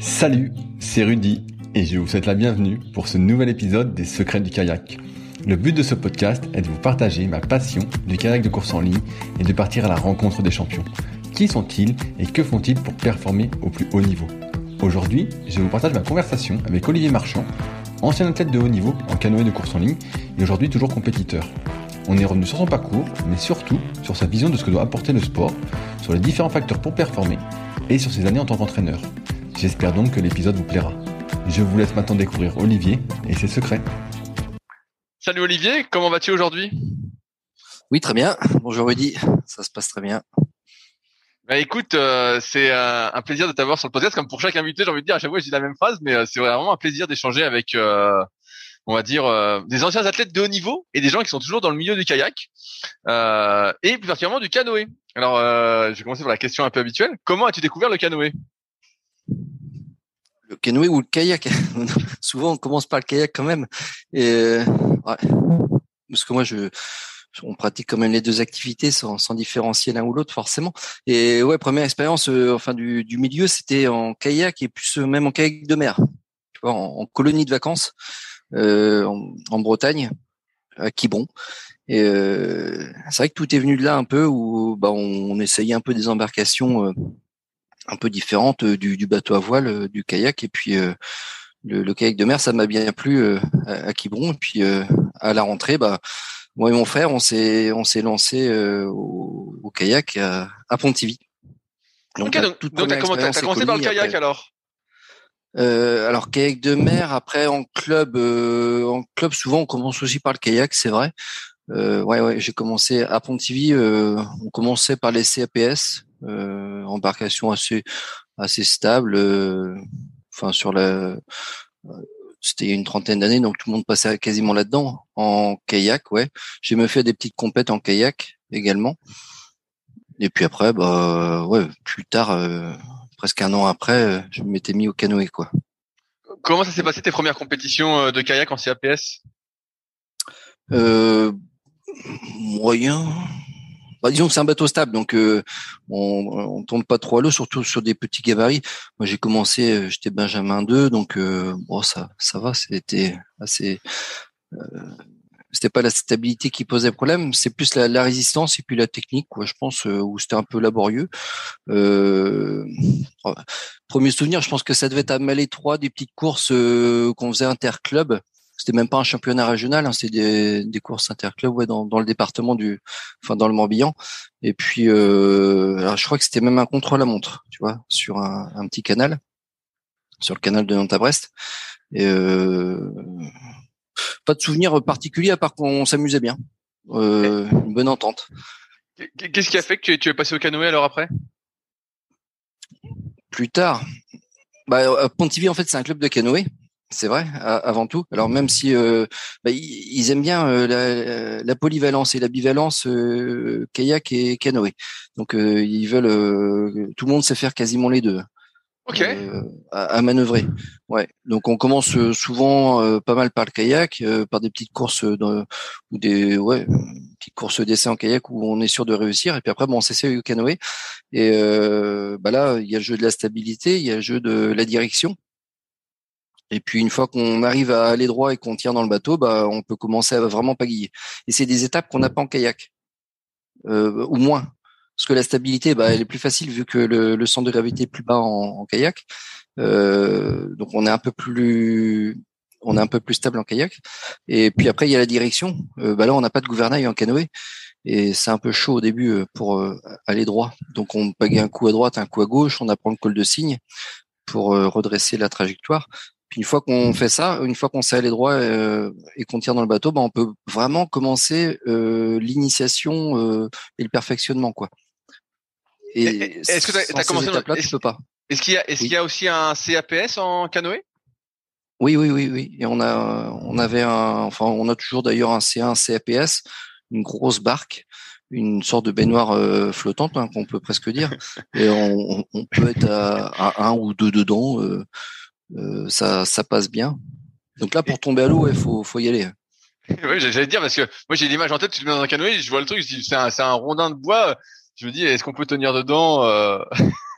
Salut, c'est Rudy et je vous souhaite la bienvenue pour ce nouvel épisode des Secrets du kayak. Le but de ce podcast est de vous partager ma passion du kayak de course en ligne et de partir à la rencontre des champions. Qui sont-ils et que font-ils pour performer au plus haut niveau? Aujourd'hui, je vous partage ma conversation avec Olivier Marchand, ancien athlète de haut niveau en canoë de course en ligne et aujourd'hui toujours compétiteur. On est revenu sur son parcours, mais surtout sur sa vision de ce que doit apporter le sport, sur les différents facteurs pour performer et sur ses années en tant qu'entraîneur. J'espère donc que l'épisode vous plaira. Je vous laisse maintenant découvrir Olivier et ses secrets. Salut Olivier, comment vas-tu aujourd'hui? Oui, très bien. Bonjour Rudy, ça se passe très bien. Bah écoute, euh, c'est euh, un plaisir de t'avoir sur le podcast. Comme pour chaque invité, j'ai envie de dire à chaque fois je dis la même phrase, mais euh, c'est vraiment un plaisir d'échanger avec, on va dire, des anciens athlètes de haut niveau et des gens qui sont toujours dans le milieu du kayak et plus particulièrement du canoë. Alors, je vais commencer par la question un peu habituelle. Comment as-tu découvert le canoë? Le canoë ou le kayak. Souvent, on commence par le kayak quand même. Et, ouais. Parce que moi, je, on pratique quand même les deux activités sans, sans différencier l'un ou l'autre forcément. Et ouais, première expérience, euh, enfin du, du milieu, c'était en kayak et plus euh, même en kayak de mer. Tu vois, en, colonie de vacances euh, en, Bretagne, à Quiberon. Et euh, c'est vrai que tout est venu de là un peu où bah, on, on essayait un peu des embarcations un peu différente euh, du, du, bateau à voile, euh, du kayak. Et puis euh, le, le, kayak de mer, ça m'a bien plu à, à Quiberon. Et puis à la rentrée, bah moi et mon frère, on s'est on s'est lancé au, au, kayak à, à Pontivy. Donc, okay, donc, donc t'as commencé par le kayak après. alors? Euh, alors kayak de mer, après en club, euh, en club souvent on commence aussi par le kayak, c'est vrai. Euh, ouais, ouais, j'ai commencé à Pontivy. Euh, on commençait par les CAPS, embarcation assez assez stable. Euh, enfin sur la, c'était il y a une trentaine d'années, donc tout le monde passait quasiment là-dedans. En kayak, ouais. J'ai même fait des petites compètes en kayak également. Et puis après, bah ouais, plus tard, euh, presque un an après, je m'étais mis au canoë, quoi. Comment ça s'est passé tes premières compétitions de kayak en CAPS euh, Moyen, bah, disons que c'est un bateau stable, donc euh, on, on tourne pas trop à l'eau, surtout sur des petits gabarits. Moi, j'ai commencé, euh, j'étais Benjamin 2, donc euh, bon, ça, ça va, c'était assez. C'était pas la stabilité qui posait problème, c'est plus la, résistance et puis la technique, quoi. Je pense où c'était un peu laborieux. Euh, premier souvenir, je pense que ça devait être à Malais 3, des petites courses qu'on faisait interclub c'était même pas un championnat régional, hein, c'était des, des, courses interclubs ouais, dans, dans, le département du, enfin dans le Morbihan. Et puis, euh, alors je crois que c'était même un contrôle à montre, tu vois, sur un, un petit canal, sur le canal de Nantes à Brest. Et euh, pas de souvenir particulier à part qu'on s'amusait bien, euh, une bonne entente. Qu'est-ce qui a fait que tu es passé au canoë alors après? Plus tard, bah, Pontivy en fait c'est un club de canoë c'est vrai, avant tout. Alors même si euh, bah, ils aiment bien euh, la, la, polyvalence et la bivalence euh, kayak et canoë, donc euh, ils veulent, tout le monde sait faire quasiment les deux. à, à, manœuvrer. Ouais. Donc on commence souvent pas mal par le kayak, par des petites courses dans, ou des ouais petites courses d'essai en kayak où on est sûr de réussir. Et puis après bon, on s'essaie au canoë. Et bah là il y a le jeu de la stabilité, il y a le jeu de la direction. Et puis une fois qu'on arrive à aller droit et qu'on tire dans le bateau, bah on peut commencer à vraiment pagayer. Et c'est des étapes qu'on n'a pas en kayak, euh, ou moins, parce que la stabilité, bah, elle est plus facile vu que le, le centre de gravité est plus bas en, en kayak. Euh, donc on est un peu plus, on est un peu plus stable en kayak. Et puis après il y a la direction. Euh, bah là on n'a pas de gouvernail en canoë. Et c'est un peu chaud au début euh, pour euh, aller droit. Donc on pagaie un coup à droite, un coup à gauche, on apprend le col de cygne pour redresser la trajectoire. Puis une fois qu'on fait ça, une fois qu'on sait aller droit euh, et qu'on tire dans le bateau, bah, on peut vraiment commencer euh, l'initiation euh, et le perfectionnement, quoi. Et est-ce que tu as, commencé là, tu peux pas. Est-ce qu'il y a, est-ce qu'il y a aussi un CAPS en canoë? Oui, oui, oui, oui. Et on a, on avait un, enfin, on a toujours d'ailleurs un C1, un CAPS, une grosse barque une sorte de baignoire flottante hein, qu'on peut presque dire et on, on peut être à, à, un ou deux dedans euh, euh, ça, ça passe bien. Donc là, pour tomber à l'eau, il faut, faut y aller. oui, j'allais dire parce que moi j'ai l'image en tête, tu te mets dans un canoë, je vois le truc, c'est un, un rondin de bois. Je me dis, est-ce qu'on peut tenir dedans euh...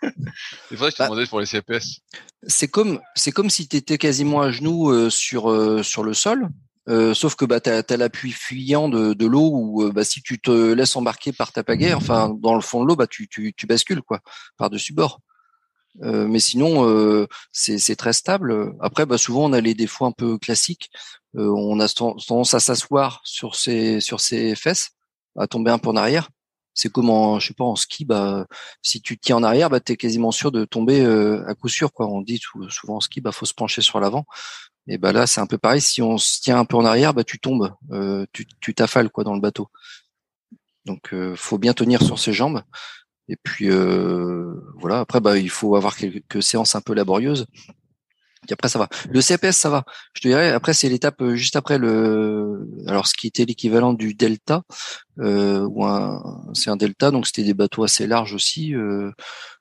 C'est vrai que je te bah, demandais pour les CPS. C'est comme, c'est comme si tu étais quasiment à genoux euh, sur euh, sur le sol, euh, sauf que bah t'as as, l'appui fuyant de, de l'eau où bah si tu te laisses embarquer par ta pagaie, enfin dans le fond de l'eau, bah tu, tu, tu bascules quoi par dessus bord. Euh, mais sinon, euh, c'est très stable. Après, bah, souvent, on a les défauts un peu classiques. Euh, on a tendance à s'asseoir sur ses sur ses fesses, à tomber un peu en arrière. C'est comme en, je sais pas, en ski, bah, si tu tiens en arrière, bah, es quasiment sûr de tomber à coup sûr, quoi. On dit souvent en ski, bah, faut se pencher sur l'avant. Bah là, c'est un peu pareil. Si on se tient un peu en arrière, bah, tu tombes, tu t'affales, dans le bateau. Donc, faut bien tenir sur ses jambes. Et puis euh, voilà. Après, bah, il faut avoir quelques séances un peu laborieuses. Et après, ça va. Le CPS, ça va. Je te dirais. Après, c'est l'étape euh, juste après le. Alors, ce qui était l'équivalent du Delta, euh, ou un, c'est un Delta, donc c'était des bateaux assez larges aussi, euh,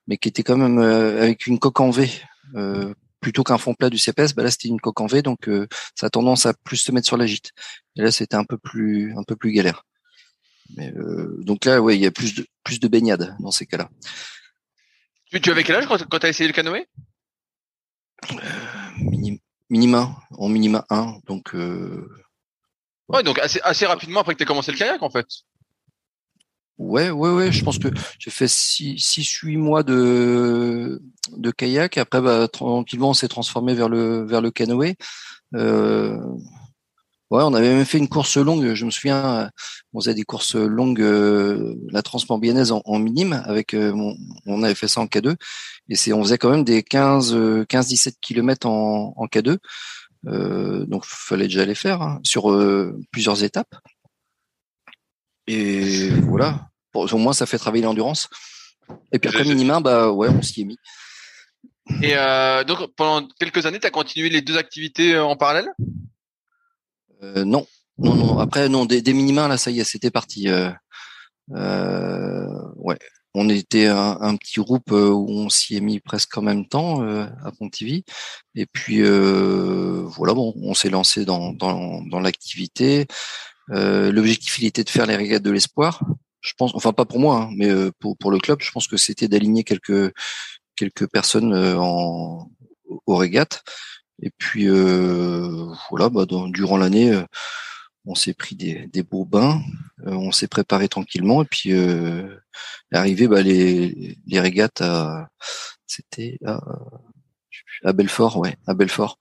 mais qui étaient quand même euh, avec une coque en V. Euh, plutôt qu'un fond plat du CPS, bah là c'était une coque en V, donc ça a tendance à plus se mettre sur la gîte. Et là c'était un peu plus un peu plus galère. Mais, euh, donc là, ouais, il y a plus de plus de baignade dans ces cas-là. Tu, tu avais quel âge quand, tu as essayé le canoë? Euh, Minima, en minima 1, donc. Euh, ouais. donc assez assez rapidement après que tu as commencé le kayak en fait. Ouais, ouais, ouais. Je pense que j'ai fait 6 six, huit mois de de kayak. Après, bah, tranquillement, on s'est transformé vers le vers le canoë. Euh, Ouais, on avait même fait une course longue. Je me souviens, on faisait des courses longues, euh, la transmambianaise en, en minime. Avec, euh, on avait fait ça en K2, et c'est, on faisait quand même des 15, 15-17 km en, en K2. Euh, donc, fallait déjà les faire hein, sur euh, plusieurs étapes. Et voilà. Au moins, ça fait travailler l'endurance. Et puis après minima, bah ouais, on s'y est mis. Et euh, donc pendant quelques années, tu as continué les deux activités en parallèle? Euh, non, non, non. Après, non, des, des minima, là, ça y est, c'était parti. Euh, euh. On était un, petit groupe où on s'y est mis presque en même temps à Pontivy. Et puis voilà, bon, on s'est lancé dans, l'activité. L'objectif, il était de faire les régates de l'espoir. Je pense, enfin pas pour moi, hein, mais pour, pour le club, je pense que c'était d'aligner quelques quelques personnes en, aux régates. Et puis euh, voilà, bah, durant l'année, euh, on s'est pris des, des beaux bains, euh, on s'est préparé tranquillement, et puis euh, arrivé bah, les, les régates c'était à, à Belfort, ouais, à Belfort.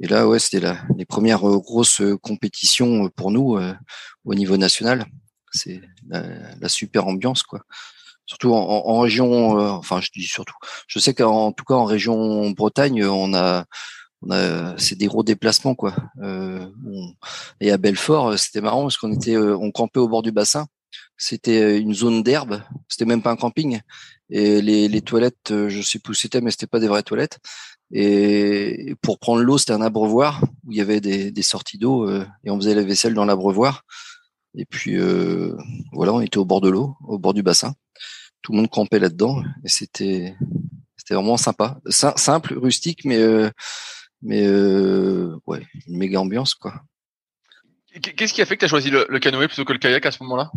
Et là, ouais, c'était les premières grosses compétitions pour nous au niveau national. C'est la, super ambiance, quoi. Surtout en, en région, enfin, je dis surtout. Je sais qu'en tout cas en région Bretagne, on a c'est des gros déplacements quoi. Euh, et à Belfort, euh, c'était marrant parce qu'on était, euh, on campait au bord du bassin. C'était une zone d'herbe. C'était même pas un camping. Et les, les toilettes, je sais plus où c'était, mais c'était pas des vraies toilettes. Et pour prendre l'eau, c'était un abreuvoir où il y avait des, des sorties d'eau et on faisait la vaisselle dans l'abreuvoir. Et puis voilà, on était au bord de l'eau, au bord du bassin. Tout le monde campait là-dedans et c'était C'était vraiment sympa, simple, rustique, mais mais ouais, une méga ambiance quoi. Qu'est-ce qui a fait que tu as choisi le, canoë plutôt que le kayak à ce moment-là?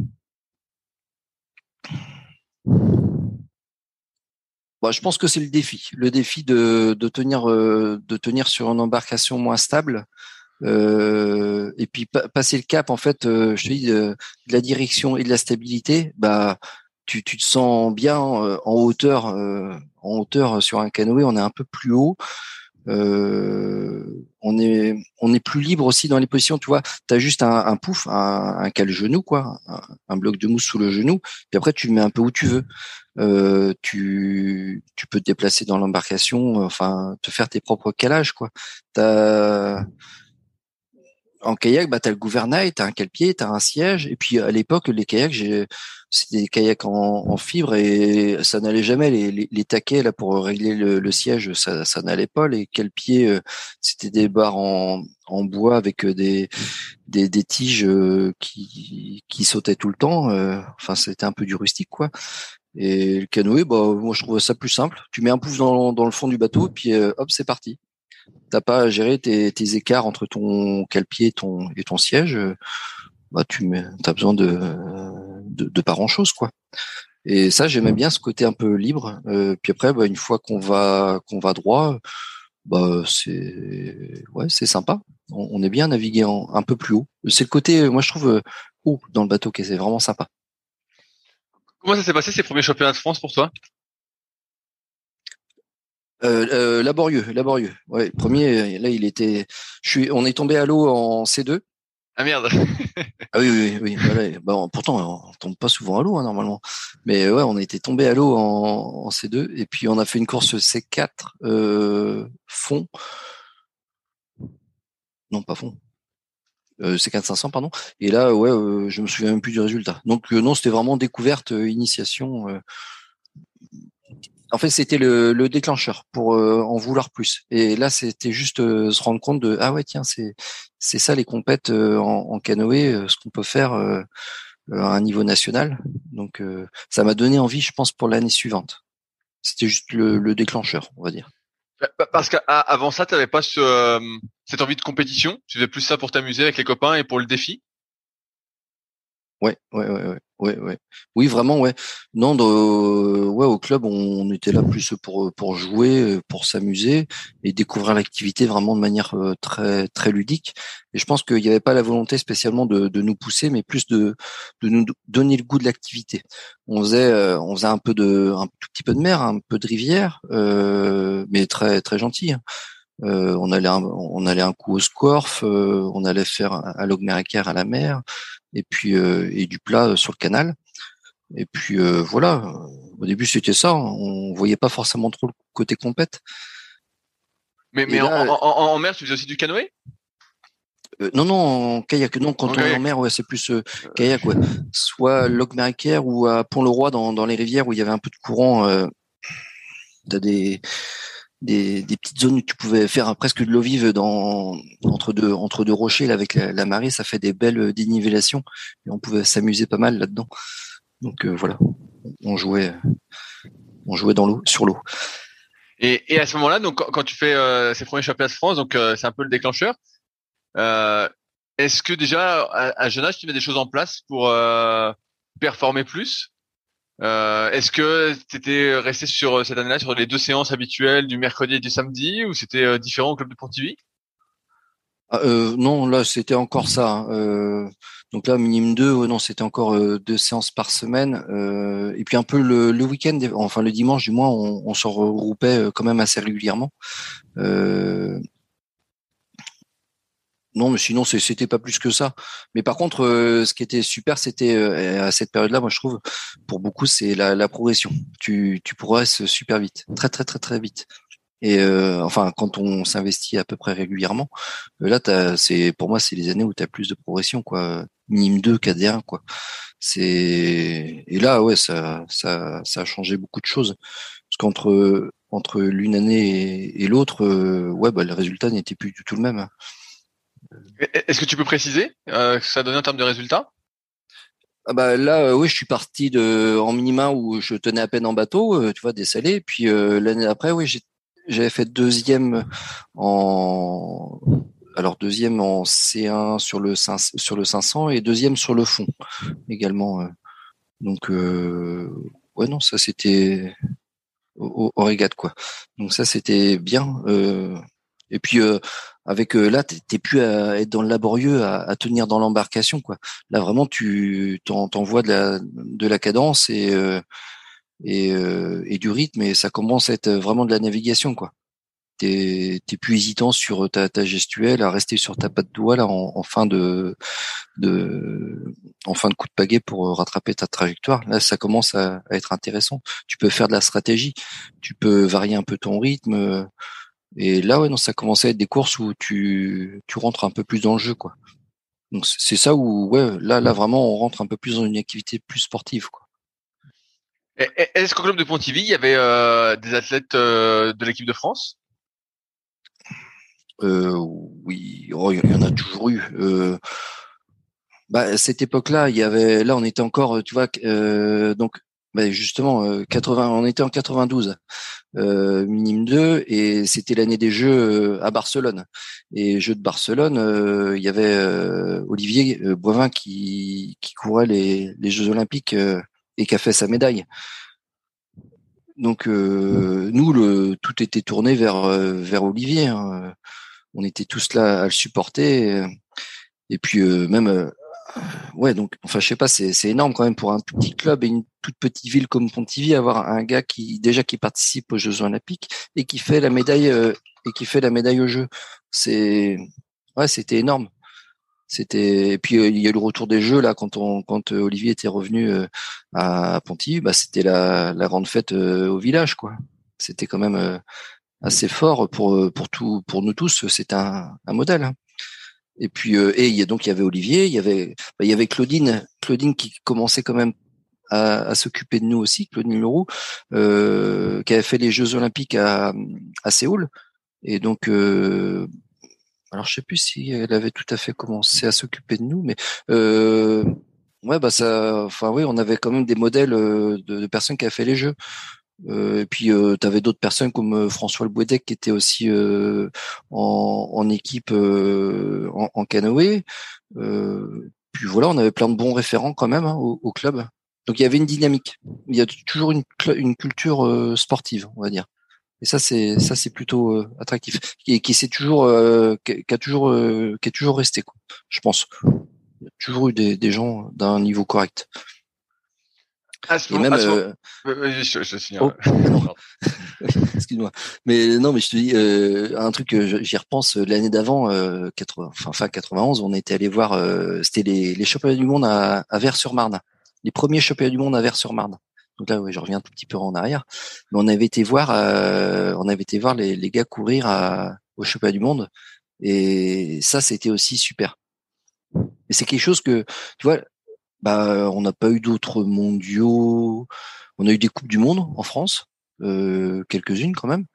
Bah, je pense que c'est le défi, le défi de, de tenir de tenir sur une embarcation moins stable euh, et puis passer le cap en fait euh, je te dis de, la direction et de la stabilité bah tu, tu te sens bien euh, en hauteur en hauteur sur un canoë. On est un peu plus haut on est on est plus libre aussi dans les positions tu vois. Tu as juste un, un pouf un, un cale genou quoi un, bloc de mousse sous le genou puis après tu mets un peu où tu veux. Euh, tu tu peux te déplacer dans l'embarcation enfin te faire tes propres calages quoi. T'as en kayak, bah, tu as le gouvernail, tu as un cale-pied, tu as un siège. Et puis à l'époque, les kayaks, c'était des kayaks en, fibre et ça n'allait jamais. Les, les, taquets là pour régler le, siège, ça, ça n'allait pas. Les cale-pieds, euh, c'était des barres en, en bois avec euh, des, des, des tiges euh, qui, qui sautaient tout le temps. Enfin, c'était un peu du rustique, quoi. Et le canoë, bah, moi je trouvais ça plus simple. Tu mets un pouf dans, dans le fond du bateau, puis hop, c'est parti t'as pas à gérer tes, écarts entre ton cale-pied et ton, et ton siège, bah tu as besoin de, de, pas grand chose quoi. Et ça j'aimais bien ce côté un peu libre. Euh, puis après bah, une fois qu'on va qu'on va droit, bah c'est ouais c'est sympa. On, est bien navigué en, un peu plus haut. C'est le côté moi je trouve haut dans le bateau qui c'est vraiment sympa. Comment ça s'est passé ces premiers championnats de France pour toi? Euh, euh, laborieux, laborieux. Ouais, premier, là, il était. Je suis. On est tombé à l'eau en C2. Ah merde. ah oui, oui, oui. Voilà. Bon, pourtant, on tombe pas souvent à l'eau hein, normalement. Mais ouais, on était tombé à l'eau en, en, C2 et puis on a fait une course C4 euh, fond. Non, pas fond. Euh, C4 500 pardon. Et là, ouais, euh, je me souviens même plus du résultat. Donc euh, non, c'était vraiment découverte, initiation en fait, c'était le, déclencheur pour euh, en vouloir plus. Et là, c'était juste euh, se rendre compte de ah ouais tiens c'est c'est ça les compètes euh, en, canoë, ce qu'on peut faire à un niveau national. Donc ça m'a donné envie, je pense, pour l'année suivante. C'était juste le, déclencheur, on va dire. Bah, bah, parce qu'avant ça, tu n'avais pas ce, cette envie de compétition? Tu faisais plus ça pour t'amuser avec les copains et pour le défi? Ouais, ouais, ouais, ouais. Ouais. Oui, vraiment, ouais. Non, ouais, au club, on était là plus pour pour jouer, pour s'amuser et découvrir l'activité vraiment de manière euh, très très ludique. Et je pense qu'il n'y avait pas la volonté spécialement de, de nous pousser, mais plus de de nous donner le goût de l'activité. On faisait euh, on faisait un peu de un tout petit peu de mer, un peu de rivière, euh, mais très très gentil. Hein. Euh, on allait un, on allait un coup au Scorf, euh, on allait faire un Logmeriker à la mer, et puis euh, et du plat sur le canal. Et puis voilà. Au début c'était ça. On voyait pas forcément trop le côté compète. Mais mais en, mer tu faisais aussi du canoë? Non, non, en kayak. Non, quand on est en mer, ouais, c'est plus kayak, ouais. Soit Logmeriker ou à Pont-le-Roi dans, dans les rivières où il y avait un peu de courant. Euh, t'as des des, petites zones où tu pouvais faire presque de l'eau vive dans entre deux entre deux rochers avec la, marée, ça fait des belles dénivellations et on pouvait s'amuser pas mal là-dedans. Donc euh, voilà, on jouait on jouait dans l'eau sur l'eau. Et, à ce moment-là, donc quand tu fais euh, ces premiers championnats de France, donc euh, c'est un peu le déclencheur. Est-ce que déjà à, à, jeune âge tu mets des choses en place pour performer plus? Euh, Est-ce que tu étais resté sur euh, cette année-là sur les deux séances habituelles du mercredi et du samedi ou c'était euh, différent au club de Pontivy? Ah, euh, Non, là c'était encore ça. Hein. Donc là, minimum 2, non, c'était encore deux séances par semaine. et puis un peu le, le week-end, enfin le dimanche du mois, on, on se regroupait quand même assez régulièrement. Non, mais sinon c'était pas plus que ça. Mais par contre, euh, ce qui était super, c'était euh, à cette période-là, moi je trouve, pour beaucoup, c'est la, la, progression. Tu, tu progresses super vite, très très très très vite. Et euh, enfin, quand on s'investit à peu près régulièrement, là, c'est pour moi, c'est les années où tu as plus de progression, quoi. Minime 2, KD1, quoi. C'est et là, ouais, ça, ça, ça a changé beaucoup de choses. Parce qu'entre entre l'une année et, et l'autre, ouais, bah, le résultat n'était plus du tout le même. Est-ce que tu peux préciser euh, que ça a donné en termes de résultats? Ah bah là, oui, je suis parti en minima où je tenais à peine en bateau, tu vois, des salés. Puis l'année après, oui, j'avais fait deuxième en alors deuxième en C1 sur le sur le 500 et deuxième sur le fond également. Donc ouais non, ça c'était au, au, quoi. Donc ça c'était bien. Et puis avec euh, là, t'es plus à être dans le laborieux, à, tenir dans l'embarcation, quoi. Là, vraiment, tu t'envoies de la, de la cadence et euh, et, euh, et, du rythme, et ça commence à être vraiment de la navigation, quoi. T'es plus hésitant sur ta, ta gestuelle, à rester sur ta patte doigt là en, fin de, de en fin de coup de pagaie pour rattraper ta trajectoire. Là, ça commence à, à être intéressant. Tu peux faire de la stratégie, tu peux varier un peu ton rythme et là, ouais, non, ça commençait à être des courses où tu, tu rentres un peu plus dans le jeu, quoi. Donc c'est ça où, ouais, là, là vraiment, on rentre un peu plus dans une activité plus sportive, quoi. Est-ce qu'au club de Pontivy, il y avait euh, des athlètes euh, de l'équipe de France? Euh, Oui, oh, il y en a toujours eu. Euh, bah, à cette époque-là, il y avait, là, on était encore, tu vois, donc bah justement, 80, on était en 92 euh, minime 2 et c'était l'année des Jeux euh, à Barcelone. Et Jeux de Barcelone, euh, il y avait euh, Olivier Boivin qui, qui courait les, les Jeux Olympiques et qui a fait sa médaille. Donc nous, le, tout était tourné vers vers Olivier. Hein. On était tous là à le supporter. Et puis même ouais, donc, enfin, je sais pas, c'est, énorme quand même pour un tout petit club et une toute petite ville comme Pontivy avoir un gars qui déjà qui participe aux Jeux Olympiques et qui fait la médaille euh, et qui fait la médaille aux Jeux. C'est, ouais, c'était énorme. C'était et puis euh, il y a eu le retour des Jeux là quand on quand euh, Olivier était revenu à Pontivy, bah c'était la, la grande fête au village quoi. C'était quand même assez fort pour pour tout pour nous tous. C'est un, un modèle. Hein. Et puis euh, et il y a donc il y avait Olivier, il y avait bah, il y avait Claudine, Claudine qui commençait quand même à, à s'occuper de nous aussi, Claudine Leroux, euh, qui avait fait les Jeux Olympiques à, à Séoul. Et donc euh, alors je sais plus si elle avait tout à fait commencé à s'occuper de nous, mais euh, ouais bah ça, enfin oui, on avait quand même des modèles euh, de, de personnes qui avaient fait les Jeux. Euh, et puis euh, tu avais d'autres personnes comme euh, François Le Bouedec qui était aussi euh, en, en, équipe en, en, canoë. puis voilà, on avait plein de bons référents quand même hein, au, au, club. Donc il y avait une dynamique. Il y a toujours une, une culture sportive, on va dire. Et ça c'est ça c'est plutôt attractif et qui c'est toujours qui, a toujours qui est toujours resté quoi. Je pense. Il y a toujours eu des, des gens d'un niveau correct. Ah, et même, euh... je, je oh, Excuse-moi. Mais non, mais je te dis euh, un truc que j'y repense. Euh, l'année d'avant, euh, 80, enfin fin 91, on était allé voir. Euh, c'était les, les championnats du monde à, à Vers-sur-Marne. Les premiers championnats du monde à Vers-sur-Marne. Donc là, ouais, je reviens un tout petit peu en arrière. Mais on avait été voir, euh, on avait été voir les, les gars courir à, au championnat du monde. Et ça, c'était aussi super. Et c'est quelque chose que, tu vois, bah, on n'a pas eu d'autres mondiaux. On a eu des coupes du monde en France, euh, quelques-unes quand même,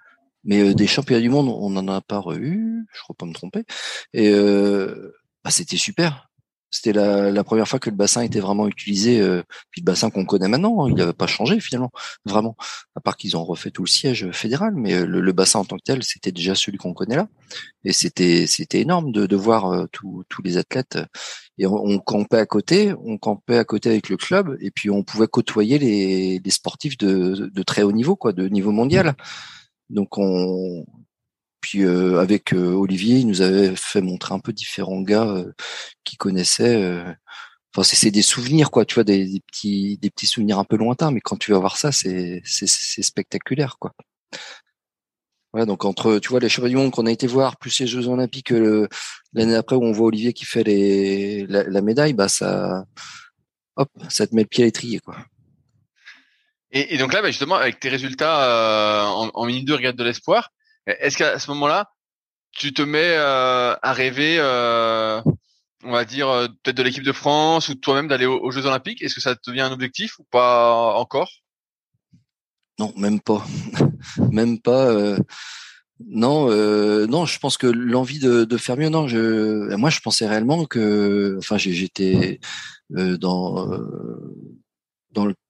mais euh, des championnats du monde, on n'en a pas eu. Je crois pas me tromper. Et euh, bah, c'était super. C'était la, première fois que le bassin était vraiment utilisé. Euh, puis le bassin qu'on connaît maintenant, hein, il n'avait pas changé finalement, vraiment. À part qu'ils ont refait tout le siège fédéral, mais euh, le, bassin en tant que tel, c'était déjà celui qu'on connaît là. Et c'était énorme de, de voir euh, tous les athlètes. Et on, campait à côté, on campait à côté avec le club, et puis on pouvait côtoyer les, sportifs de, de très haut niveau, quoi, de niveau mondial. Donc on, puis euh, avec euh, Olivier, il nous avait fait montrer un peu différents gars euh, qui connaissaient. Enfin, c'est des souvenirs, quoi. Tu vois, des, petits, souvenirs un peu lointains, mais quand tu vas voir ça, c'est spectaculaire, quoi. Voilà, donc entre, tu vois, les championnats du monde qu'on a été voir, plus les Jeux Olympiques l'année après où on voit Olivier qui fait la, médaille, bah ça, hop, ça te met le pied à l'étrier, quoi. Et, donc là, bah, justement, avec tes résultats en, en minute de regard de l'espoir, est-ce qu'à ce, moment-là, tu te mets euh, à rêver, euh, on va dire, euh, peut-être de l'équipe de France ou toi-même d'aller aux, Jeux Olympiques? Est-ce que ça devient un objectif ou pas encore? Non, même pas. même pas. Non, non, je pense que l'envie de, faire mieux, non, je, moi, je pensais réellement que, enfin, j'étais dans,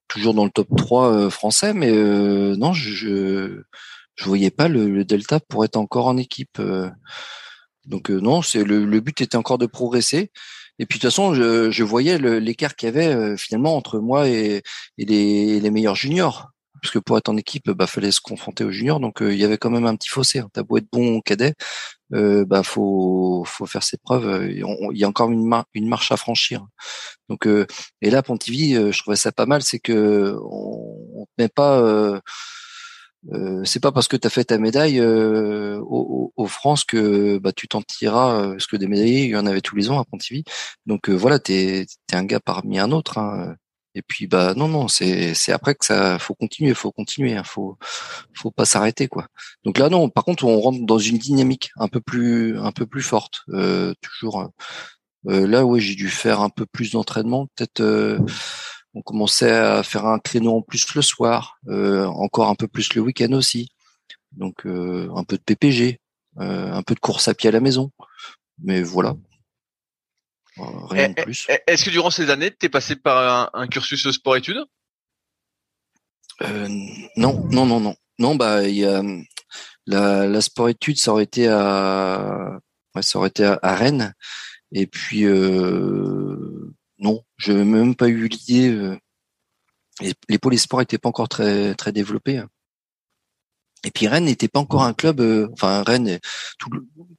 toujours dans le top 3 euh, français, mais non, je, je, voyais pas le, le, Delta pour être encore en équipe. donc non, c'est le, le, but était encore de progresser. Et puis de toute façon, je, je voyais l'écart qu'il y avait finalement entre moi et, et les, les meilleurs juniors parce que pour être en équipe, bah fallait se confronter aux juniors, donc euh, il y avait quand même un petit fossé. T'as beau être bon cadet, euh, bah faut faut faire ses preuves. Euh, il y a encore une, une marche à franchir. Donc euh, et là Pontivy, je trouvais ça pas mal, c'est que on, on met pas. Euh, c'est pas parce que tu as fait ta médaille euh, au, au, France que bah, tu t'en tireras, parce que des médaillés, il y en avait tous les ans à Pontivy. Donc voilà, tu es, un gars parmi un autre. Hein. Et puis bah non non c'est après que ça faut continuer faut continuer hein, faut faut pas s'arrêter quoi. Donc là non par contre on rentre dans une dynamique un peu plus un peu plus forte euh, toujours euh, euh là ouais j'ai dû faire un peu plus d'entraînement peut-être euh, on commençait à faire un créneau en plus le soir euh, encore un peu plus le week-end aussi donc un peu de PPG un peu de course à pied à la maison mais voilà Rien de eh, plus. Eh, est-ce que durant ces années, tu es passé par un, cursus sport-études euh, Non, non, non, non. Non, bah il y a la, la sport-études, ça aurait été à, ouais, ça aurait été à, Rennes. Et puis euh, non, je n'ai même pas eu l'idée. Euh, les, pôles sport n'étaient pas encore très très développés. Et puis Rennes n'était pas encore un club. Euh, enfin Rennes, tout,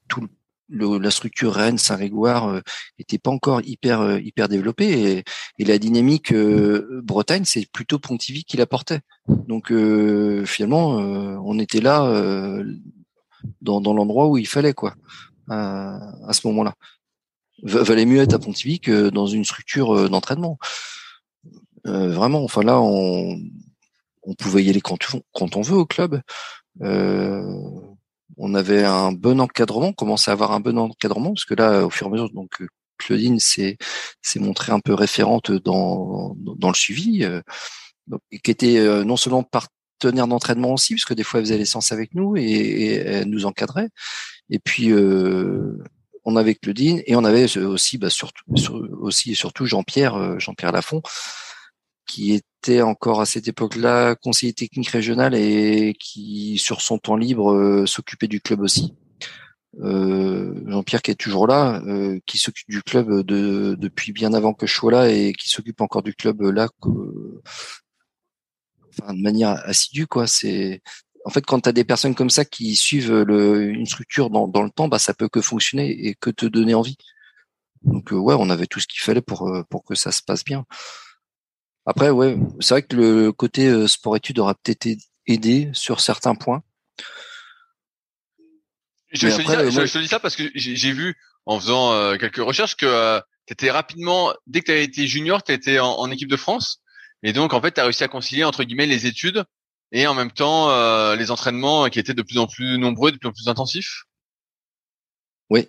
tout, le, la structure Rennes, Saint-Grégoire euh, était pas encore hyper euh, hyper développée et, la dynamique euh, Bretagne, c'est plutôt Pontivy qui l'apportait. Donc finalement, on était là dans, l'endroit où il fallait quoi à ce moment-là. Valait mieux être à Pontivy que dans une structure d'entraînement. vraiment, enfin là, on, pouvait y aller quand, on veut au club. Euh, on avait un bon encadrement, on commençait à avoir un bon encadrement, parce que là, au fur et à mesure, donc euh, Claudine s'est montrée un peu référente dans dans le suivi, euh, qui était euh, non seulement partenaire d'entraînement aussi, parce que des fois elle faisait les séances avec nous et, et elle nous encadrait. Et puis euh, on avait Claudine et on avait aussi bah, aussi et surtout Jean-Pierre Jean-Pierre Lafont qui était encore à cette époque-là conseiller technique régional et qui, sur son temps libre, euh, s'occupait du club aussi. Euh, Jean-Pierre qui est toujours là, euh, qui s'occupe du club de, depuis bien avant que je sois là et qui s'occupe encore du club là, de manière assidue quoi. C'est en fait quand tu as des personnes comme ça qui suivent le, une structure dans, dans le temps, bah ça peut que fonctionner et que te donner envie. Donc ouais, on avait tout ce qu'il fallait pour pour que ça se passe bien. Après, ouais, c'est vrai que le côté euh, sport-études aura peut-être aidé sur certains points. Je, te dis ça parce que j'ai vu en faisant euh, quelques recherches que euh, tu étais rapidement, dès que tu avais été junior, tu étais en, équipe de France. Et donc, en fait, tu as réussi à concilier, entre guillemets, les études et en même temps les entraînements qui étaient de plus en plus nombreux, de plus en plus intensifs. Oui,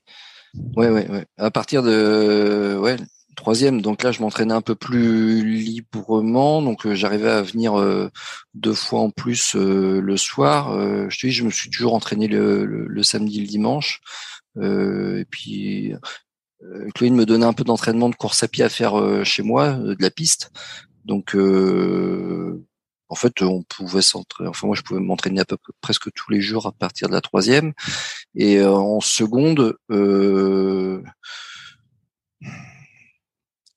ouais, ouais, ouais. À partir de, ouais, troisième. Donc là, je m'entraînais un peu plus librement. Donc euh, j'arrivais à venir euh, deux fois en plus euh, le soir. je te dis, je me suis toujours entraîné le, le, samedi, le dimanche. et puis Chloé me donnait un peu d'entraînement de course à pied à faire chez moi, de la piste. Donc en fait, on pouvait s'entraîner. Enfin, moi, je pouvais m'entraîner à peu près presque tous les jours à partir de la troisième. Et en seconde, euh,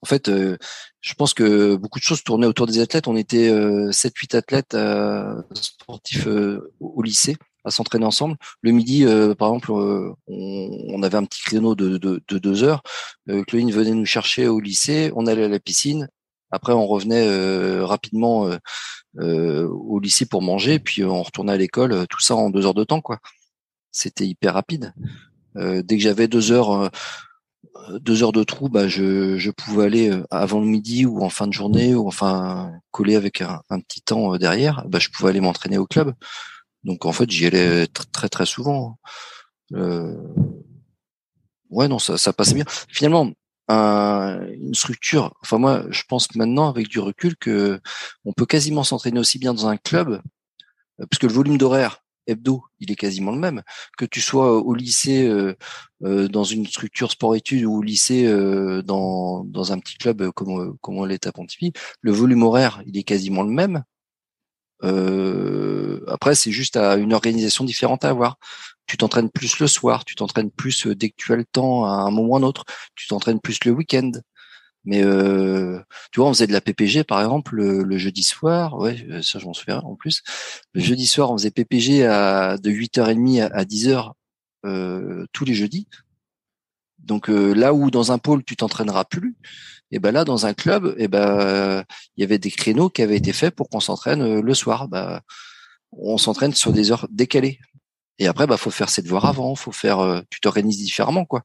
en fait, euh, je pense que beaucoup de choses tournaient autour des athlètes. On était euh, 7-8 athlètes euh, sportifs euh, au lycée à s'entraîner ensemble. Le midi, par exemple, on, avait un petit créneau de, de, de deux heures. Chloé venait nous chercher au lycée, on allait à la piscine. Après, on revenait rapidement au lycée pour manger, puis on retournait à l'école. Tout ça en deux heures de temps, quoi. C'était hyper rapide. dès que j'avais deux heures deux heures de trou, bah, je, je pouvais aller euh, avant le midi ou en fin de journée ou enfin coller avec un, petit temps euh, derrière, bah, je pouvais aller m'entraîner au club. Donc en fait, j'y allais très très souvent. Euh... Ouais, non, ça, ça passait bien. Finalement, un, une structure. Enfin moi, je pense maintenant avec du recul que on peut quasiment s'entraîner aussi bien dans un club, euh, puisque le volume d'horaire hebdo, il est quasiment le même. Que tu sois au lycée, dans une structure sport-études ou au lycée dans, dans un petit club comme, comme on l'est à Pontivy, le volume horaire, il est quasiment le même. Après, c'est juste à une organisation différente à avoir. Tu t'entraînes plus le soir, tu t'entraînes plus dès que tu as le temps à un moment ou un autre, tu t'entraînes plus le week-end. Mais euh, tu vois, on faisait de la PPG par exemple le, jeudi soir. Ouais, euh, ça je m'en souviens en plus. Le jeudi soir, on faisait PPG à de 8h30 à, 10h euh, tous les jeudis. Donc euh, là où dans un pôle tu t'entraîneras plus, et ben là dans un club, et ben il y avait des créneaux qui avaient été faits pour qu'on s'entraîne le soir. Bah, on s'entraîne sur des heures décalées. Et après, bah faut faire ses devoirs avant, faut faire, tu t'organises différemment quoi.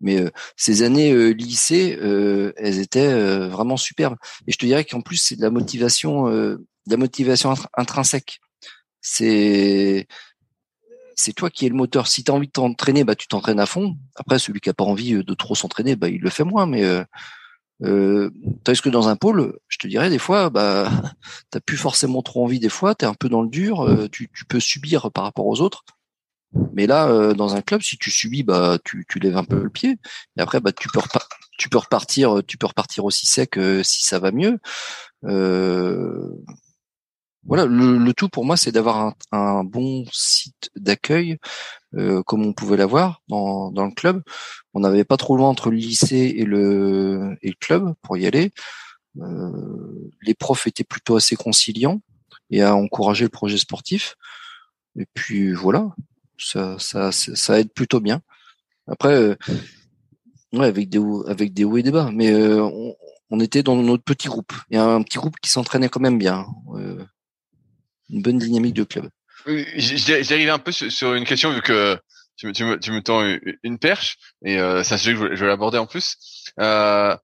Mais euh, ces années euh, lycée, euh, elles étaient vraiment superbes. Et je te dirais qu'en plus, c'est de la motivation, de la motivation intrinsèque. C'est c'est toi qui es le moteur. Si tu as envie de t'entraîner, bah tu t'entraînes à fond. Après, celui qui a pas envie de trop s'entraîner, bah il le fait moins. Mais euh, tandis que dans un pôle, je te dirais des fois, bah t'as plus forcément trop envie. Des fois, tu es un peu dans le dur. tu, tu peux subir par rapport aux autres. Mais là, euh, dans un club, si tu subis, bah, tu, tu lèves un peu le pied. Et après, bah, tu peux, repartir, tu peux repartir aussi sec euh, si ça va mieux. Euh, voilà, le, tout pour moi, c'est d'avoir un, bon site d'accueil, comme on pouvait l'avoir dans, dans le club. On n'avait pas trop loin entre le lycée et le, et le club pour y aller. les profs étaient plutôt assez conciliants et à encourager le projet sportif. Et puis voilà, ça, ça, ça aide plutôt bien. Après, euh, ouais, avec des hauts, avec des hauts et des bas, mais euh, on, on, était dans notre petit groupe. Il y a un petit groupe qui s'entraînait quand même bien. Euh, une bonne dynamique de club. J'arrive un peu sur une question vu que tu me, tu me, tu me tends une perche et euh, c'est un que je vais, je l'aborder en plus. Euh,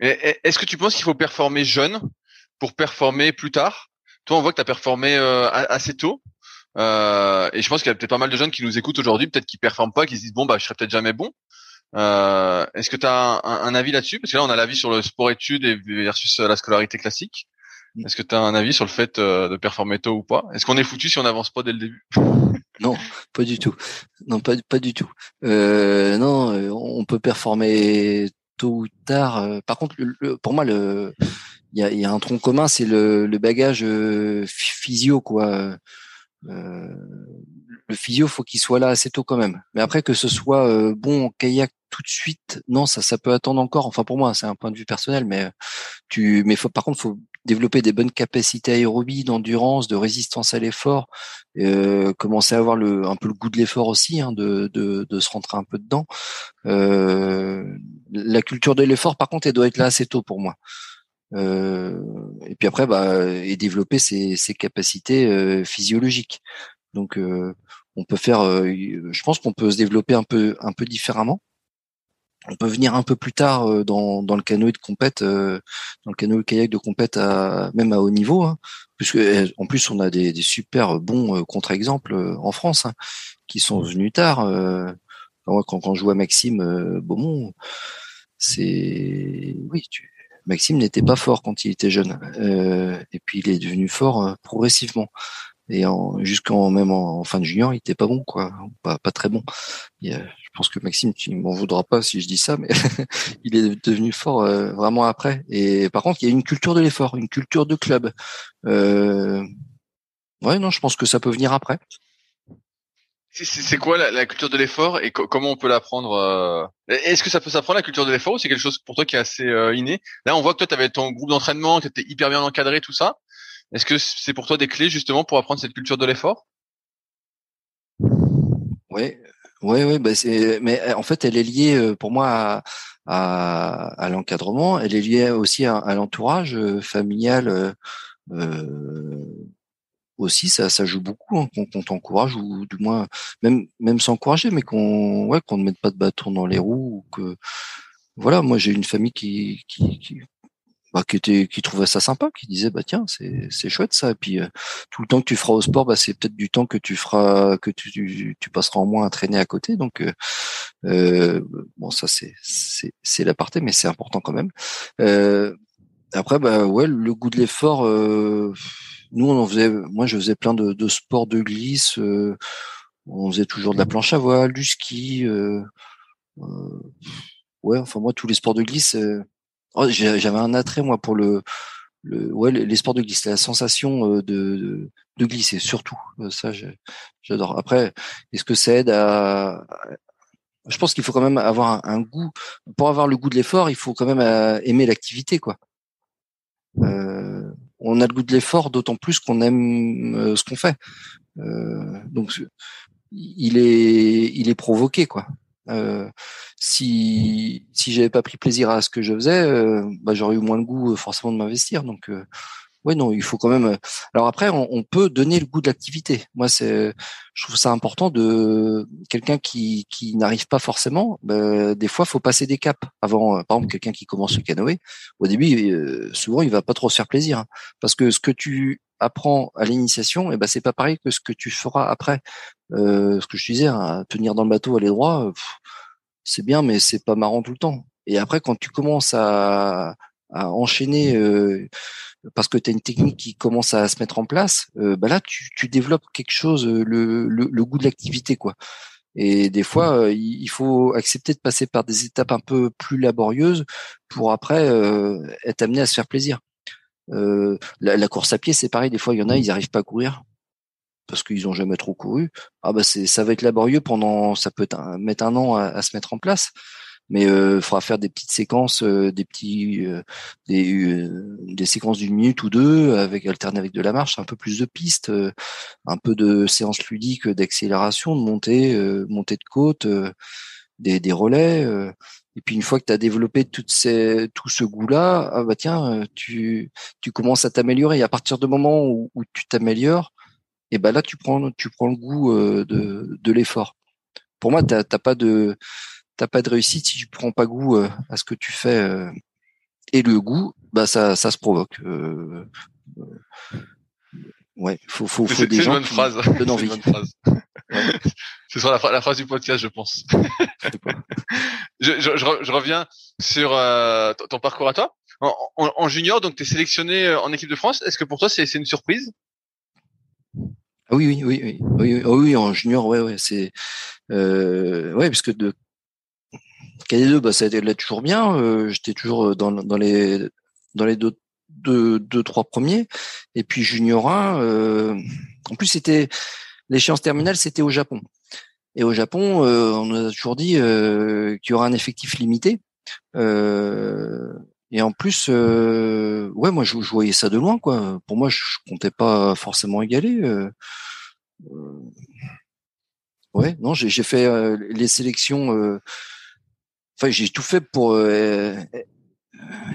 Est-ce que tu penses qu'il faut performer jeune pour performer plus tard? Toi, on voit que tu as performé euh, assez tôt. Euh, et je pense qu'il y a peut-être pas mal de jeunes qui nous écoutent aujourd'hui, peut-être qui performent pas, qui se disent bon bah je serai peut-être jamais bon. Euh, Est-ce que tu as un, avis là-dessus? Parce que là on a l'avis sur le sport-études versus la scolarité classique. Est-ce que tu as un avis sur le fait euh, de performer tôt ou pas? Est-ce qu'on est foutu si on n'avance pas dès le début? Non, pas du tout. Non, pas, pas du tout. Euh, non, euh, on peut performer tôt ou tard. Par contre, le, pour moi, le il y a, y a, un tronc commun, c'est le, le bagage physio, quoi. Euh, le physio faut qu'il soit là assez tôt quand même. Mais après que ce soit euh, bon en kayak tout de suite, non, ça ça peut attendre encore. Enfin pour moi, c'est un point de vue personnel, mais tu, mais faut par contre faut développer des bonnes capacités aérobie, d'endurance, de résistance à l'effort, euh, commencer à avoir un peu le goût de l'effort aussi, hein, de, se rentrer un peu dedans. Euh, la culture de l'effort, par contre, elle doit être là assez tôt pour moi. Euh, et puis après, bah, et développer ses, capacités euh, physiologiques. Donc, on peut faire. je pense qu'on peut se développer un peu différemment. On peut venir un peu plus tard dans, dans le canoë de compète, dans le canoë kayak de compète, à, même à haut niveau, hein, puisque en plus on a des, des super bons contre-exemples en France hein, qui sont venus tard. quand, quand je vois Maxime Beaumont, c'est oui, tu, Maxime n'était pas fort quand il était jeune, euh, et puis il est devenu fort euh, progressivement. Et jusqu'en même en, fin de junior, il était pas bon, quoi, pas, pas très bon. je pense que Maxime, tu m'en voudras pas si je dis ça, mais il est devenu fort euh, vraiment après. Et par contre, il y a une culture de l'effort, une culture de club. Euh, ouais, non, je pense que ça peut venir après. C'est quoi la, culture de l'effort et comment on peut l'apprendre euh, Est-ce que ça peut s'apprendre la culture de l'effort ou c'est quelque chose pour toi qui est assez euh, inné? Là, on voit que toi, tu avais ton groupe d'entraînement, tu étais hyper bien encadré, tout ça. Est-ce que c'est pour toi des clés justement pour apprendre cette culture de l'effort? Oui, oui, oui. Bah mais en fait, elle est liée euh, pour moi à, à, l'encadrement. Elle est liée aussi à, l'entourage familial aussi ça, ça joue beaucoup hein, qu'on t'encourage ou du moins même même s'encourager mais qu'on ouais qu'on ne mette pas de bâton dans les roues ou que voilà moi j'ai une famille qui qui, qui bah, qui était qui trouvait ça sympa qui disait bah tiens c'est c'est chouette ça et puis euh, tout le temps que tu feras au sport bah c'est peut-être du temps que tu feras que tu tu passeras en moins à traîner à côté donc euh, euh bon ça c'est c'est c'est l'aparté mais c'est important quand même euh, après, bah ouais, le goût de l'effort. nous, on en faisait. Moi, je faisais plein de, de sports de glisse. on faisait toujours de la planche à voile, du ski. ouais, enfin moi, tous les sports de glisse. Oh, j'avais un attrait moi pour le le, ouais, les sports de glisse, la sensation euh, de, de, glisser, surtout. Euh, ça, j'adore. Après, est-ce que ça aide à... Je pense qu'il faut quand même avoir un, goût. Pour avoir le goût de l'effort, il faut quand même euh, aimer l'activité, quoi. Euh, on a le goût de l'effort, d'autant plus qu'on aime ce qu'on fait. Donc, il est, il est provoqué, quoi. Euh, si si j'avais pas pris plaisir à ce que je faisais, euh, bah, j'aurais eu moins le goût euh, forcément de m'investir. Donc euh, ouais non, il faut quand même. Alors après, on, on peut donner le goût de l'activité. Moi, c'est, je trouve ça important de quelqu'un qui qui n'arrive pas forcément. Bah, des fois, faut passer des caps avant. par exemple, quelqu'un qui commence le canoë, au début, souvent, il va pas trop se faire plaisir, hein. parce que ce que tu apprends à l'initiation, et eh ben c'est pas pareil que ce que tu feras après. Euh, ce que je disais, hein, tenir dans le bateau, aller droit, c'est bien, mais c'est pas marrant tout le temps. Et après, quand tu commences à, à enchaîner euh, parce que tu as une technique qui commence à se mettre en place, euh, bah là, tu, tu, développes quelque chose, le, le, le goût de l'activité, quoi. Et des fois, euh, il faut accepter de passer par des étapes un peu plus laborieuses pour après euh, être amené à se faire plaisir. Euh, la, la, course à pied, c'est pareil. Des fois, il y en a, ils n'arrivent pas à courir parce qu'ils ont jamais trop couru. Ah bah c'est, ça va être laborieux pendant, ça peut mettre un an à, se mettre en place. Mais il euh, faudra faire des petites séquences, euh, des petits, euh, des, des séquences d'une minute ou deux, avec alterner avec de la marche, un peu plus de pistes, un peu de séances ludiques d'accélération, de montée, montée de côte, des, des relais. Et puis une fois que tu as développé toutes ces, tout ce goût-là, ah bah tiens, tu, tu commences à t'améliorer. Et à partir du moment où, où tu t'améliores, et ben là tu prends tu prends le goût euh, de, de l'effort. Pour moi, t'as pas de t'as pas de réussite si tu prends pas goût euh, à ce que tu fais. Euh, et le goût, bah ça ça se provoque. ouais, faut faut, faut des gens une bonne phrase. donnent envie. Une phrase. Ce sera la, la, phrase du podcast, je pense. je, je, je, reviens sur ton parcours à toi. En, en, en junior, donc tu es sélectionné en équipe de France. Est-ce que pour toi c'est une surprise? Ah oui, oui, oui, oui, oui, oh oui, en junior, ouais, ouais, c'est, euh, ouais, parce que de KD2, bah, ça a été toujours bien. Euh, J'étais toujours dans, dans les dans les deux, deux, deux, trois premiers. Et puis junior 1, euh, en plus c'était l'échéance terminale, c'était au Japon. Et au Japon, euh, on nous a toujours dit euh, qu'il y aura un effectif limité. Euh, et en plus, ouais, moi je, voyais ça de loin, quoi. Pour moi, je, comptais pas forcément égaler. Ouais, non, j'ai fait les sélections. Enfin, j'ai tout fait pour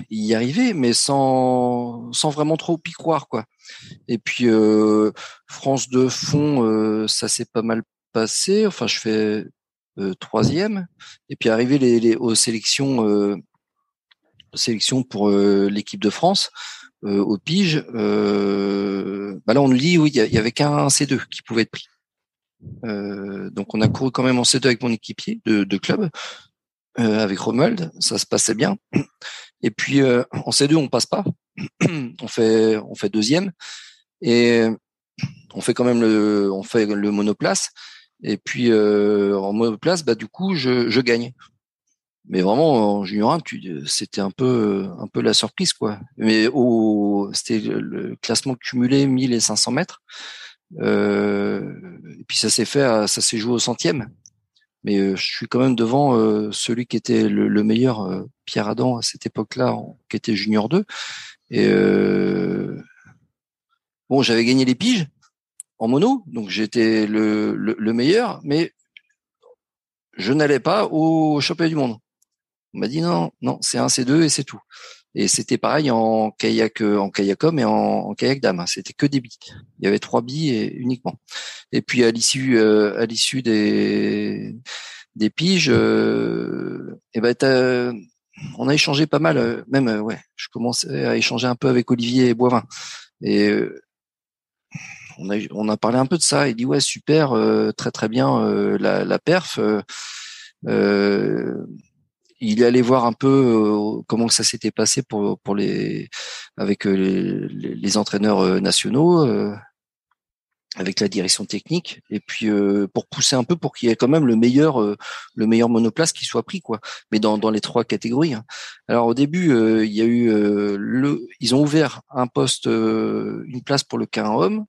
y arriver, mais sans sans vraiment trop y croire, quoi. Et puis France de fond, ça s'est pas mal passé. Enfin, je fais troisième. Et puis arrivé aux sélections sélection pour euh, l'équipe de France euh, au Pige, euh, bah là on nous dit oui, il y, avait qu'un C2 qui pouvait être pris. donc on a couru quand même en C2 avec mon équipier de, de club, avec Romuald, ça se passait bien. Et puis en C2 on passe pas, on fait on fait deuxième et on fait quand même le on fait le monoplace. Et puis en monoplace, bah du coup je, je gagne. Mais vraiment en junior 1 c'était un peu un peu la surprise quoi. Mais au c'était le classement cumulé 1000 et 500 mètres. Euh, et puis ça s'est fait ça s'est joué au centième. Mais euh, je suis quand même devant euh, celui qui était le, meilleur euh, Pierre Adam à cette époque-là qui était junior 2 et bon j'avais gagné les piges en mono donc j'étais le, le, le meilleur mais je n'allais pas au championnat du monde on m'a dit non, non, c'est un C2 et c'est tout. Et c'était pareil en kayak, euh, en kayacom et en, kayak dame. Hein. C'était que des billes. Il y avait trois billes et, uniquement. Et puis à l'issue, euh, à l'issue des des piges, euh, et ben on a échangé pas mal. même ouais, je commençais à échanger un peu avec Olivier Boivin. Et on a parlé un peu de ça. Il dit ouais super, très très bien la, la perf. Euh, il est allé voir un peu euh, comment ça s'était passé pour pour les avec les, entraîneurs nationaux avec la direction technique et puis pour pousser un peu pour qu'il y ait quand même le meilleur le meilleur monoplace qui soit pris quoi mais dans dans les trois catégories hein. alors au début il y a eu le ils ont ouvert un poste une place pour le kayak homme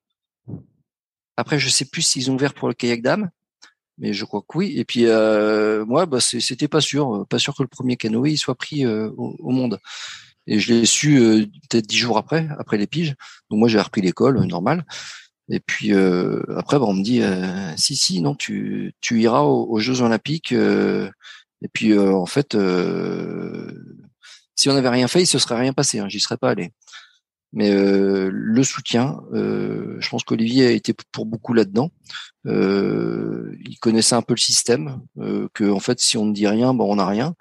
après je sais plus s'ils ont ouvert pour le kayak dame mais je crois que oui et puis moi bah c'était pas sûr pas sûr que le premier canoë il soit pris au, monde et je l'ai su peut-être dix jours après après les piges donc moi j'ai repris l'école normale et puis euh, après, bah, on me dit euh, si si non, tu tu iras aux, Jeux Olympiques. Euh, et puis en fait, si on n'avait rien fait, il se serait rien passé. Hein, J'y serais pas allé. Mais le soutien, je pense qu'Olivier a été pour beaucoup là-dedans. il connaissait un peu le système, que en fait, si on ne dit rien, ben on n'a rien.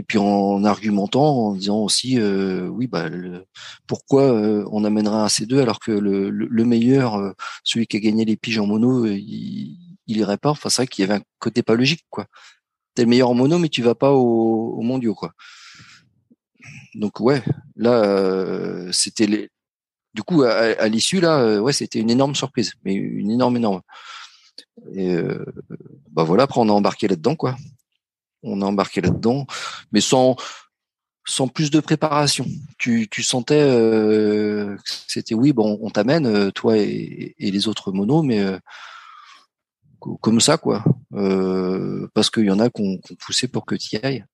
Et puis en argumentant, en disant aussi, euh, oui, bah, pourquoi euh, on amènerait un C2 alors que le, le, meilleur, euh, celui qui a gagné les piges en mono, il, il irait pas. Enfin, c'est vrai qu'il y avait un côté pas logique, quoi. T'es le meilleur en mono, mais tu vas pas au, au mondiaux, quoi. Donc ouais, là, c'était les. Du coup, à, l'issue là, ouais, c'était une énorme surprise, mais une énorme, énorme. Et bah voilà, après on a embarqué là-dedans, quoi on a embarqué là-dedans, mais sans sans plus de préparation. Tu, tu sentais euh, c'était oui, bon, on t'amène, euh, toi et, les autres monos, mais euh, comme ça, quoi. parce qu'il y en a qu'on qu poussé pour que tu y ailles.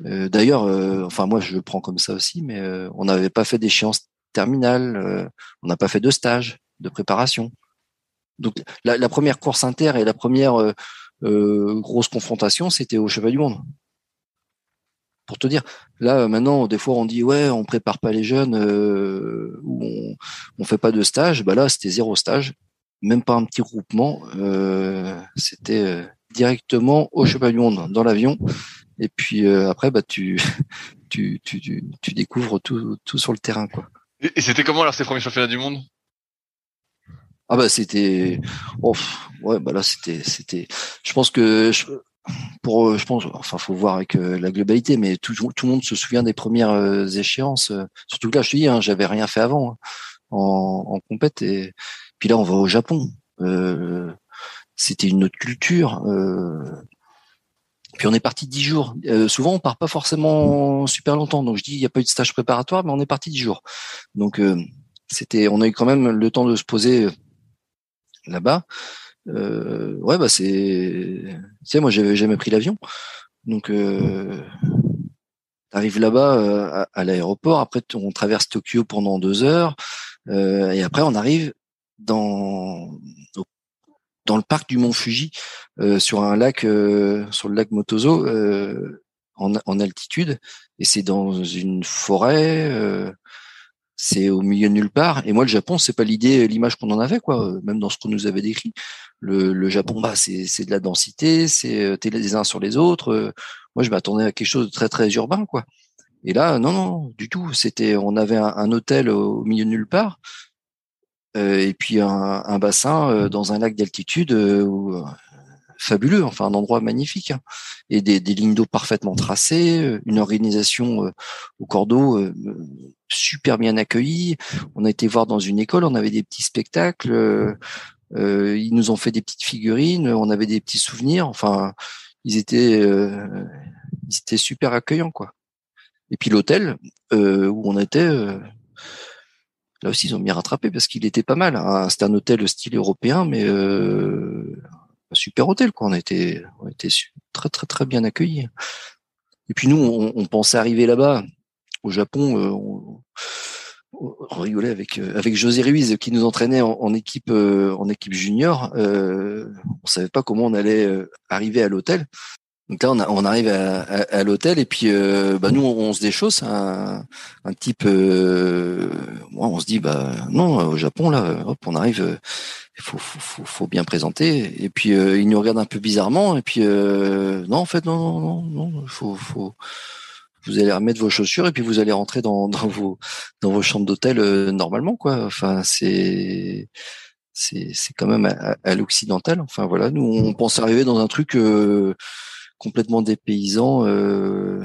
D'ailleurs, enfin moi je le prends comme ça aussi, mais on n'avait pas fait d'échéance terminale, on n'a pas fait de stage de préparation. Donc la, première course inter et la première euh, grosse confrontation, c'était au cheval du monde. Pour te dire, là maintenant, des fois on dit ouais, on prépare pas les jeunes euh, ou on, on fait pas de stage. Bah là, c'était zéro stage, même pas un petit groupement. Euh, c'était directement au cheval du monde dans l'avion. Et puis après, bah tu, tu, tu, tu, découvres tout, tout sur le terrain, quoi. Et c'était comment alors ces premiers championnats du monde? Ah bah c'était, oh, ouais bah là c'était c'était. Je pense que je, pour, je pense, enfin faut voir avec euh, la globalité, mais tout, tout le monde se souvient des premières euh, échéances. Euh, surtout que là, je te dis, hein, j'avais rien fait avant hein, en, en compète et puis là on va au Japon. c'était une autre culture. Puis on est parti dix jours. souvent, on part pas forcément super longtemps. Donc je dis, il n'y a pas eu de stage préparatoire, mais on est parti dix jours. Donc c'était, on a eu quand même le temps de se poser là-bas. Euh, ouais, bah c'est, tu sais, moi j'avais jamais pris l'avion, donc euh, t'arrives là-bas euh, à, l'aéroport. Après, on traverse Tokyo pendant deux heures, euh, et après on arrive dans dans le parc du Mont Fuji, euh, sur un lac, euh, sur le lac Motozo, en, en, altitude, et c'est dans une forêt c'est au milieu de nulle part. Et moi, le Japon, c'est pas l'idée, l'image qu'on en avait, quoi. Même dans ce qu'on nous avait décrit, le, Japon, bah, c'est, de la densité, c'est euh, t'es les uns sur les autres. Euh, moi, je m'attendais à quelque chose de très très urbain, quoi. Et là, non, non, du tout. C'était, on avait un, hôtel au milieu de nulle part, euh, et puis un, un bassin dans un lac d'altitude où fabuleux, enfin un endroit magnifique, hein. et des, des lignes d'eau parfaitement tracées, euh, une organisation euh, au cordeau euh, super bien accueillie. On a été voir dans une école, on avait des petits spectacles, ils nous ont fait des petites figurines, on avait des petits souvenirs. Enfin, ils étaient, ils étaient super accueillants quoi. Et puis l'hôtel où on était. Là aussi, ils ont bien rattrapé parce qu'il était pas mal. Hein. C'était un hôtel style européen, mais super hôtel quoi. On a été, très bien accueillis. Et puis nous, on, pensait arriver là-bas au Japon. Euh, on, rigolait avec euh, avec José Ruiz qui nous entraînait en, en équipe euh, en équipe junior. Euh, on savait pas comment on allait arriver à l'hôtel. Donc là, on, arrive à, à, l'hôtel et puis bah nous, on, se déchausse. Un, un type, on se dit bah non, au Japon là, hop, on arrive il faut, faut, faut, bien présenter. Et puis euh, nous regarde un peu bizarrement. Et puis euh, non, en fait, non, non, non. Faut, faut, vous allez remettre vos chaussures et puis vous allez rentrer dans, vos dans vos chambres d'hôtel euh, normalement, quoi. Enfin, c'est c'est quand même à, l'occidental. Enfin voilà, nous on pense arriver dans un truc. Complètement dépaysant. Euh,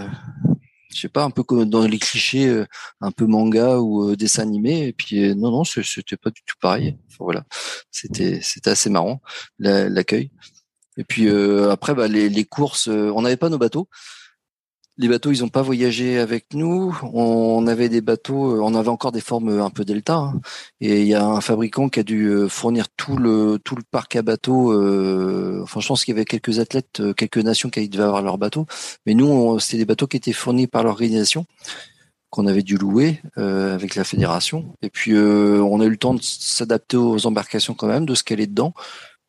je sais pas, un peu comme dans les clichés, euh, un peu manga ou euh, dessin animé. Et puis euh, non, non, c'était pas du tout pareil. voilà, c'était c'était assez marrant l'accueil. Et puis après, bah, les, les courses, on n'avait pas nos bateaux les bateaux, ils n'ont pas voyagé avec nous. On avait des bateaux, euh, on avait encore des formes un peu delta. Hein. Et il y a un fabricant qui a dû euh, fournir tout le tout le parc à bateaux. Euh, enfin, je pense qu'il y avait quelques athlètes, quelques nations qui devaient avoir leurs bateaux. Mais nous, c'était des bateaux qui étaient fournis par l'organisation qu'on avait dû louer avec la fédération. Et puis, on a eu le temps de s'adapter aux embarcations quand même, de ce qu'elle est dedans.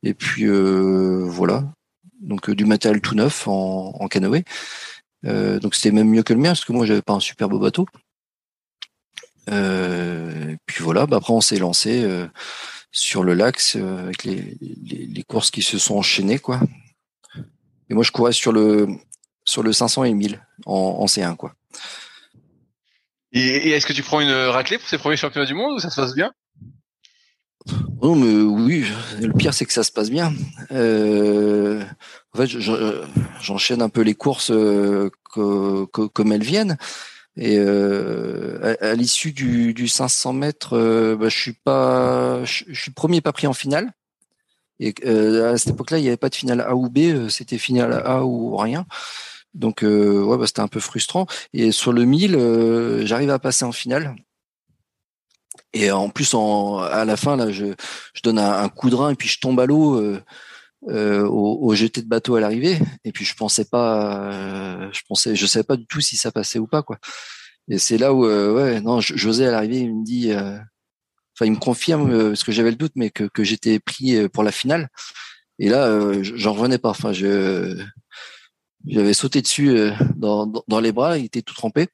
Et puis, voilà. Donc, du matériel tout neuf en canoë. Euh, donc c'était même mieux que le mien parce que moi j'avais pas un super beau bateau. Euh, puis voilà, bah après on s'est lancé euh, sur le lac avec les, les, courses qui se sont enchaînées quoi. Et moi je courais sur le sur le 500 et 1000 en, en C1 quoi. Et, est-ce que tu prends une raclée pour ces premiers championnats du monde ou ça se passe bien? Non, mais oui, le pire c'est que ça se passe bien. Euh, en fait, j'enchaîne un peu les courses euh, comme elles viennent. Et euh, à, l'issue du, du 500 mètres, euh, bah, je suis pas, je, suis premier pas pris en finale. Et à cette époque-là, il n'y avait pas de finale A ou B, c'était finale A ou rien. Donc ouais, bah, c'était un peu frustrant. Et sur le 1000, j'arrive à passer en finale. Et en plus, en, à la fin, là, je, je donne un, coup de rein et puis je tombe à l'eau euh, au, au, jeté de bateau à l'arrivée. Et puis je pensais pas, euh, je pensais, je savais pas du tout si ça passait ou pas, quoi. Et c'est là où, euh, ouais, non, José à l'arrivée, il me dit, euh, enfin, il me confirme parce que j'avais le doute, mais que, que j'étais pris pour la finale. Et là, j'en revenais pas. Enfin, je, j'avais sauté dessus dans, dans, dans, les bras, il était tout trempé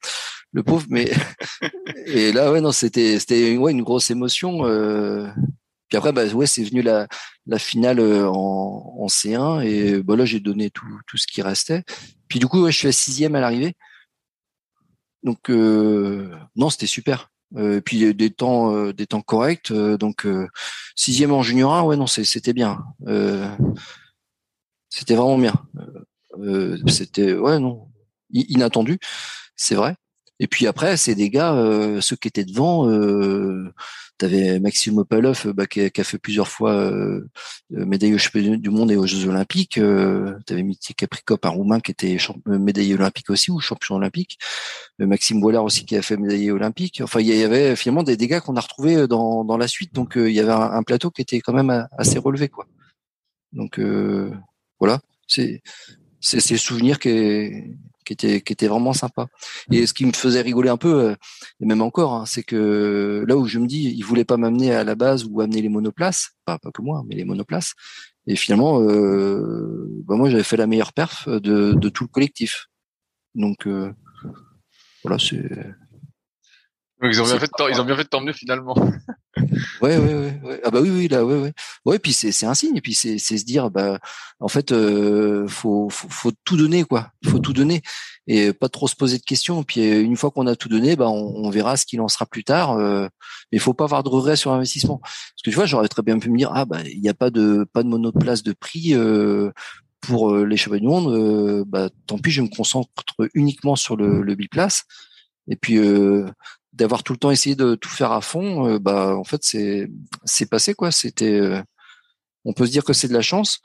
le pauvre. Mais et là, ouais, non, c'était c'était ouais, une grosse émotion. Euh... Puis après, bah ouais, c'est venu la la finale euh, en, en C1 et bah là j'ai donné tout tout ce qui restait. Puis du coup, ouais, je suis à sixième à l'arrivée. Donc euh... non, c'était super. Euh, puis des temps euh, des temps corrects. Donc sixième en junior 1, ouais, non, c'était bien. c'était vraiment bien. c'était ouais, non, inattendu, c'est vrai. Et puis après, c'est des gars, euh, ceux qui étaient devant, euh, tu avais Maxime Opalov bah, qui, a, fait plusieurs fois euh, médaille aux championnats du monde et aux Jeux Olympiques. Euh, tu avais Mitty Capricop, un Roumain qui était médaillé olympique aussi ou champion olympique. Maxime Boilard aussi qui a fait médaillé olympique. Enfin, il y avait finalement des, gars qu'on a retrouvés dans, dans la suite. Donc il y avait un, plateau qui était quand même assez relevé. quoi. Donc voilà, c'est c'est ces souvenirs qui qui était vraiment sympa. Et ce qui me faisait rigoler un peu, euh, et même encore, hein, c'est que là où je me dis, il voulait pas m'amener à la base ou amener les monoplaces, pas pas que moi, mais les monoplaces. Et finalement, euh, bah moi j'avais fait la meilleure perf de, de tout le collectif. Donc euh, voilà, c'est ils ont bien fait de ils ont bien fait de t'emmener finalement. ouais, ouais, ouais, Ah bah oui, oui, là, ouais, ouais. Ouais, puis c'est, c'est un signe. Et puis c'est, c'est se dire, bah, en fait, euh, faut, faut, faut, tout donner, quoi. Faut tout donner et pas trop se poser de questions. Puis euh, une fois qu'on a tout donné, bah, on, on verra ce qu'il en sera plus tard. Euh, mais il faut pas avoir de regrets sur l'investissement. Parce que tu vois, j'aurais très bien pu me dire, ah bah, il n'y a pas de, pas de monoplace de prix. Euh, pour les cheveux du monde, bah, tant pis, je me concentre uniquement sur le, le biplace. Et puis, euh, d'avoir tout le temps essayé de tout faire à fond, euh, bah en fait c'est c'est passé quoi. C'était, euh, on peut se dire que c'est de la chance,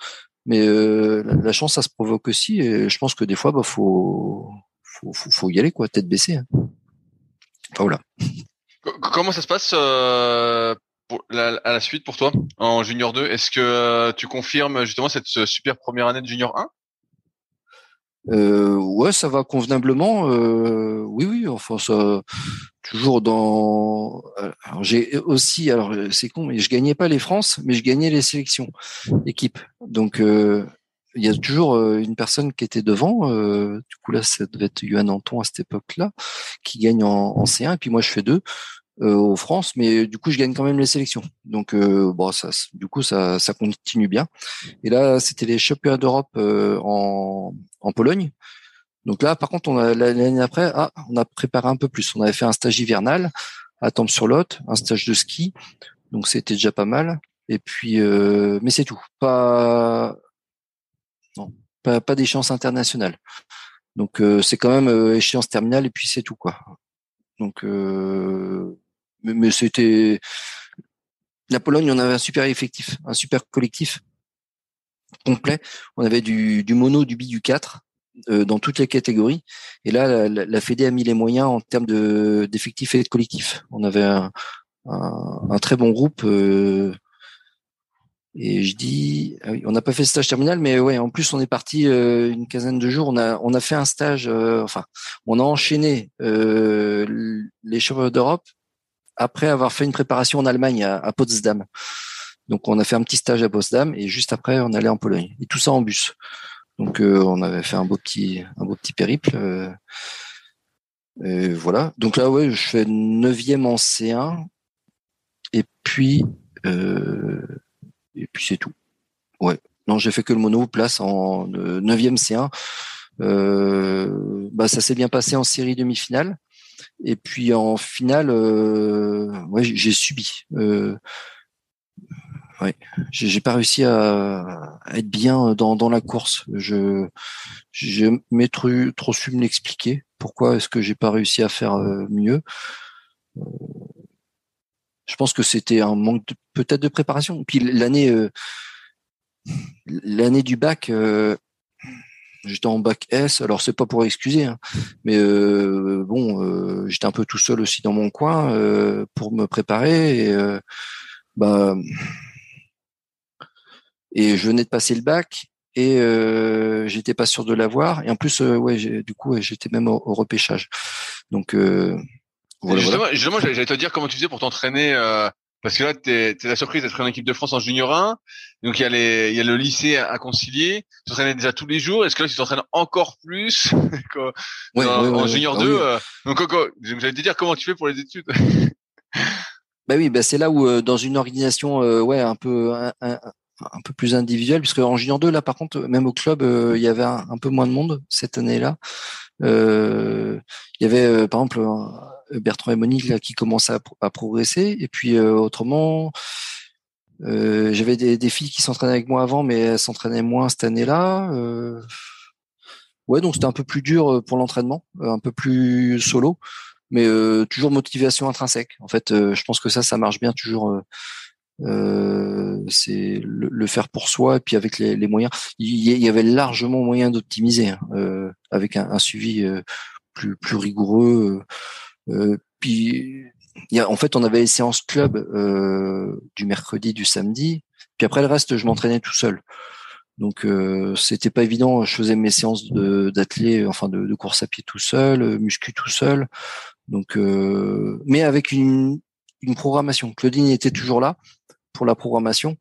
mais euh, la, chance ça se provoque aussi. Et je pense que des fois bah faut faut, faut, y aller quoi, tête baissée. Hein. Voilà. Comment ça se passe à la suite pour toi en junior 2 Est-ce que tu confirmes justement cette super première année de junior 1 euh, ouais, ça va convenablement. Euh, oui, oui. Enfin, ça toujours dans. J'ai aussi, alors c'est con, mais je gagnais pas les France, mais je gagnais les sélections équipes. Donc euh, il y a toujours euh, une personne qui était devant. Euh, du coup là, ça devait être Yohan Anton à cette époque-là, qui gagne en, en C1, et puis moi je fais deux euh, France, mais du coup je gagne quand même les sélections. Donc euh, bon, ça, du coup ça, ça continue bien. Et là c'était les championnats d'Europe euh, en, en Pologne. Donc là par contre on a l'année après, ah, on a préparé un peu plus. On avait fait un stage hivernal à Tempe-sur-Lot, un stage de ski. Donc c'était déjà pas mal. Et puis mais c'est tout. Pas non, pas, pas d'échéance internationale. Donc c'est quand même échéance terminale et puis c'est tout quoi. Donc mais, mais c'était la Pologne, on avait un super effectif, un super collectif complet. On avait du, du mono, du bi, du 4 euh, dans toutes les catégories. Et là, la, la, Fédé a mis les moyens en termes de d'effectifs et de collectifs. On avait un, un, très bon groupe. Euh, et je dis, ah on n'a pas fait le stage terminal, mais ouais, en plus on est parti euh, une quinzaine de jours. On a on a fait un stage. enfin, on a enchaîné les championnats d'Europe après avoir fait une préparation en Allemagne à, Potsdam. Donc on a fait un petit stage à Potsdam et juste après on allait en Pologne et tout ça en bus. Donc euh, on avait fait un beau petit un beau petit périple. Euh, et voilà. Donc là ouais, je fais neuvième en C1 et puis euh, et puis c'est tout. Ouais. Non, j'ai fait que le mono place en neuvième C1. bah ça s'est bien passé en série demi-finale. Et puis en finale, euh, ouais, j'ai subi. Euh, ouais, j'ai pas réussi à, être bien dans, dans la course. Je j'ai trop, trop su me l'expliquer. Pourquoi est-ce que j'ai pas réussi à faire euh, mieux? Euh, Je pense que c'était un manque peut-être de préparation. Puis l'année l'année du bac, J'étais en bac S, alors c'est pas pour excuser, hein, mais euh, bon, euh, j'étais un peu tout seul aussi dans mon coin euh, pour me préparer. Et, bah, et je venais de passer le bac et j'étais pas sûr de l'avoir. Et en plus, ouais, du coup, j'étais même au, repêchage. Donc voilà, justement, justement j'allais te dire comment tu faisais pour t'entraîner parce que là, tu es, la surprise d'être en équipe de France en junior 1. Donc, il y a, les, il y a le lycée à, concilier. Tu t'entraînais déjà tous les jours. Est-ce que là, tu t'entraînes encore plus en, junior 2 ah euh, Donc, j'allais te dire comment tu fais pour les études? bah oui, bah c'est là où, euh, dans une organisation euh, ouais, un peu... Un, peu plus individuelle, puisque en junior 2, là, par contre, même au club, il y avait un, peu moins de monde cette année-là. il y avait, par exemple, Bertrand et Monique qui commençaient à, progresser. Et puis euh, autrement, euh, j'avais des, filles qui s'entraînaient avec moi avant, mais elles s'entraînaient moins cette année-là. Euh, ouais, donc c'était un peu plus dur pour l'entraînement, un peu plus solo, mais toujours motivation intrinsèque. En fait, je pense que ça, ça marche bien toujours. c'est le, faire pour soi et puis avec les, moyens. Il y, avait largement moyen d'optimiser hein, avec un, suivi plus rigoureux. Euh, puis y a, en fait, on avait les séances club euh, du mercredi, du samedi. Puis après le reste, je m'entraînais tout seul. Donc euh, c'était pas évident. Je faisais mes séances d'athlé, enfin de, course à pied tout seul, muscu tout seul. Donc, euh, mais avec une, une programmation. Claudine était toujours là pour la programmation.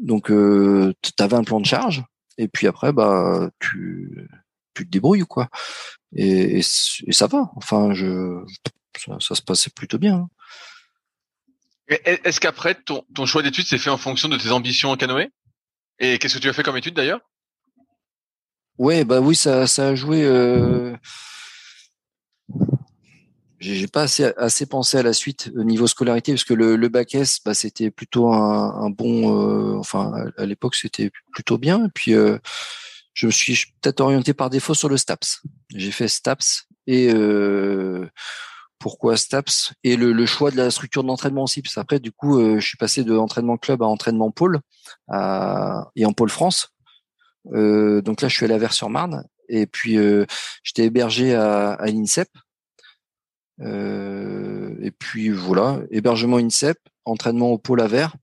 Donc, euh, tu avais un plan de charge. Et puis après, bah, tu, tu te débrouilles quoi. Et, et, ça va. Enfin, je, ça, se passait plutôt bien. Hein. Est-ce qu'après ton, ton choix d'études s'est fait en fonction de tes ambitions en canoë? Et qu'est-ce que tu as fait comme études d'ailleurs? Ouais, bah oui, ça, ça a joué. Euh... J'ai pas assez, assez pensé à la suite au niveau scolarité parce que le, le bac S, bah, c'était plutôt un, un bon. Euh, enfin, à, l'époque, c'était plutôt bien. Et puis, euh, je me suis peut-être orienté par défaut sur le STAPS. J'ai fait STAPS et euh, pourquoi STAPS et le, choix de la structure de l'entraînement aussi. Parce qu'après, du coup, euh, je suis passé de entraînement club à entraînement pôle et en pôle France. Euh, donc là, je suis à la Vers-sur-Marne et puis j'étais hébergé à, à l'INSEP. et puis voilà, hébergement INSEP, entraînement au pôle à Vers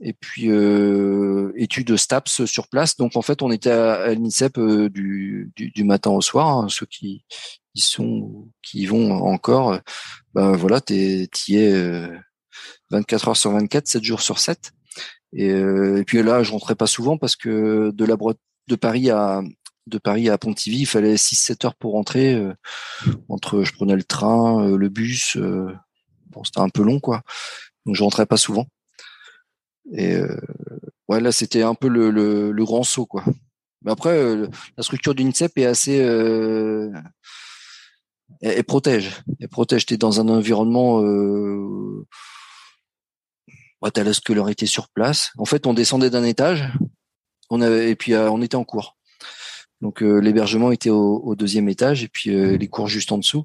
et puis euh, études STAPS sur place. Donc en fait, on était à, l'INSEP euh, du, du, matin au soir. Hein, ceux qui, qui sont qui y vont encore, ben voilà, t'es y es 24 heures sur 24, 7 jours sur 7. Et, euh, puis là, je rentrais pas souvent parce que de la de Paris à de Paris à Pontivy, il fallait 6-7 heures pour rentrer. Euh, entre, je prenais le train, le bus. bon, c'était un peu long, quoi. Donc je rentrais pas souvent. Et euh, ouais, là, c'était un peu le, le, le, grand saut, quoi. Mais après, euh, la structure d'une CEP est assez, euh, elle, protège, elle protège. T'es dans un environnement, euh, ouais, t'as la scolarité sur place. En fait, on descendait d'un étage, on avait, et puis euh, on était en cours. Donc l'hébergement était au, deuxième étage et puis les cours juste en dessous.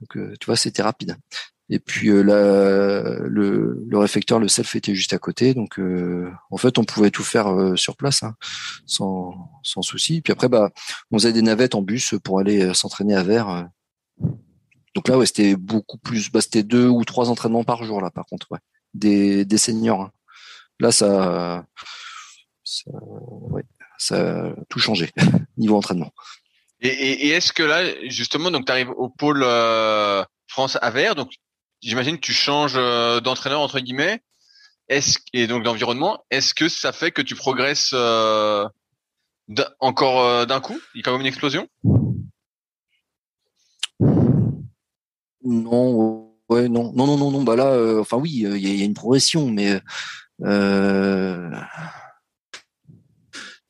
Donc tu vois, c'était rapide. Et puis là, le, le réfecteur, le self était juste à côté, donc en fait on pouvait tout faire sur place hein, sans, sans souci. Puis après, bah, on faisait des navettes en bus pour aller s'entraîner à Verre. Donc là, c'était beaucoup plus. Bah, c'était deux ou trois entraînements par jour là, par contre, des, des seniors. Hein. Là, ça, ça, a tout changé niveau entraînement. Et, est-ce que là, justement, donc tu arrives au pôle euh, France Aver, donc j'imagine que tu changes euh, d'entraîneur entre guillemets. Et donc d'environnement, est-ce que ça fait que tu progresses euh, encore d'un coup? Il y a quand même une explosion? Non, ouais, non, non, non, non, non. Bah là, enfin oui, il y, a une progression, mais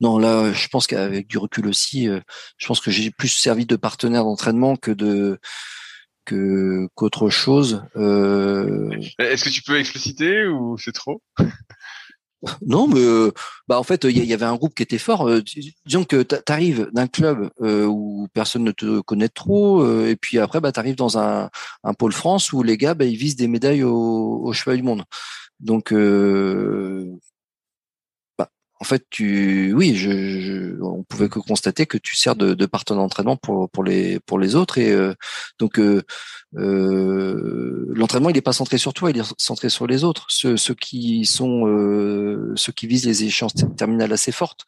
non, là, je pense qu'avec du recul aussi, euh, je pense que j'ai plus servi de partenaire d'entraînement que de que qu'autre chose. Euh... Est-ce que tu peux expliciter ou c'est trop? Non, mais euh, bah en fait, il y, avait un groupe qui était fort. Euh, disons que tu arrives d'un club où personne ne te connaît trop, et puis après, bah arrives dans un, un pôle France où les gars, bah, ils visent des médailles au, au cheval du monde. Donc, en fait, tu, oui, on pouvait que constater que tu sers de, partenaire d'entraînement pour pour les pour les autres et euh, donc euh, euh, l'entraînement il n'est pas centré sur toi, il est centré sur les autres, ceux, ceux qui sont ceux qui visent les échéances terminales assez fortes.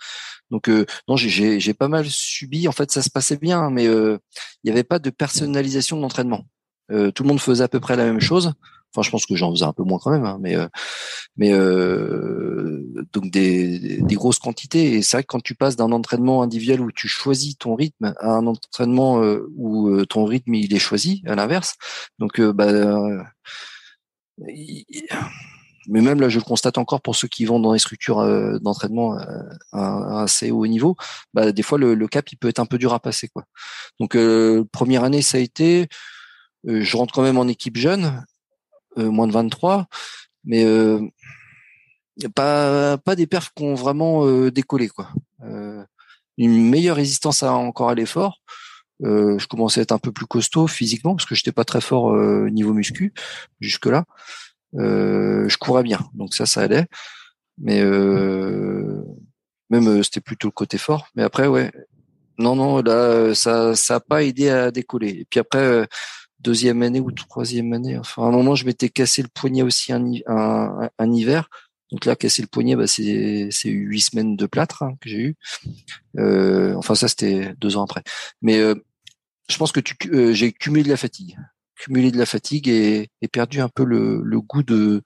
Donc non, j'ai j'ai pas mal subi. En fait, ça se passait bien, mais il n'y avait pas de personnalisation de l'entraînement. tout le monde faisait à peu près la même chose. Enfin, je pense que j'en faisais un peu moins quand même, hein, mais euh, mais euh, donc des, des, grosses quantités. Et c'est vrai que quand tu passes d'un entraînement individuel où tu choisis ton rythme à un entraînement euh, où euh, ton rythme il est choisi, à l'inverse. Donc bah mais même là, je le constate encore pour ceux qui vont dans les structures d'entraînement à, assez haut niveau, bah, des fois le, le, cap il peut être un peu dur à passer quoi. Donc première année ça a été, je rentre quand même en équipe jeune euh, moins de 23, mais euh, pas pas des perfs qui ont vraiment euh, décollé quoi. une meilleure résistance à encore à l'effort. je commençais à être un peu plus costaud physiquement parce que j'étais pas très fort niveau muscu jusque là. je courais bien, donc ça, ça allait. Mais même c'était plutôt le côté fort. Mais après, ouais, non, non, là, ça, ça a pas aidé à décoller. Et puis après, deuxième année ou troisième année. Enfin, à un moment, je m'étais cassé le poignet aussi un, un, hiver. Donc là, casser le poignet, bah, c'est huit semaines de plâtre hein, que j'ai eu. Euh, enfin, ça, c'était deux ans après. Mais euh, je pense que euh, j'ai cumulé de la fatigue, cumulé de la fatigue et, perdu un peu le, le goût de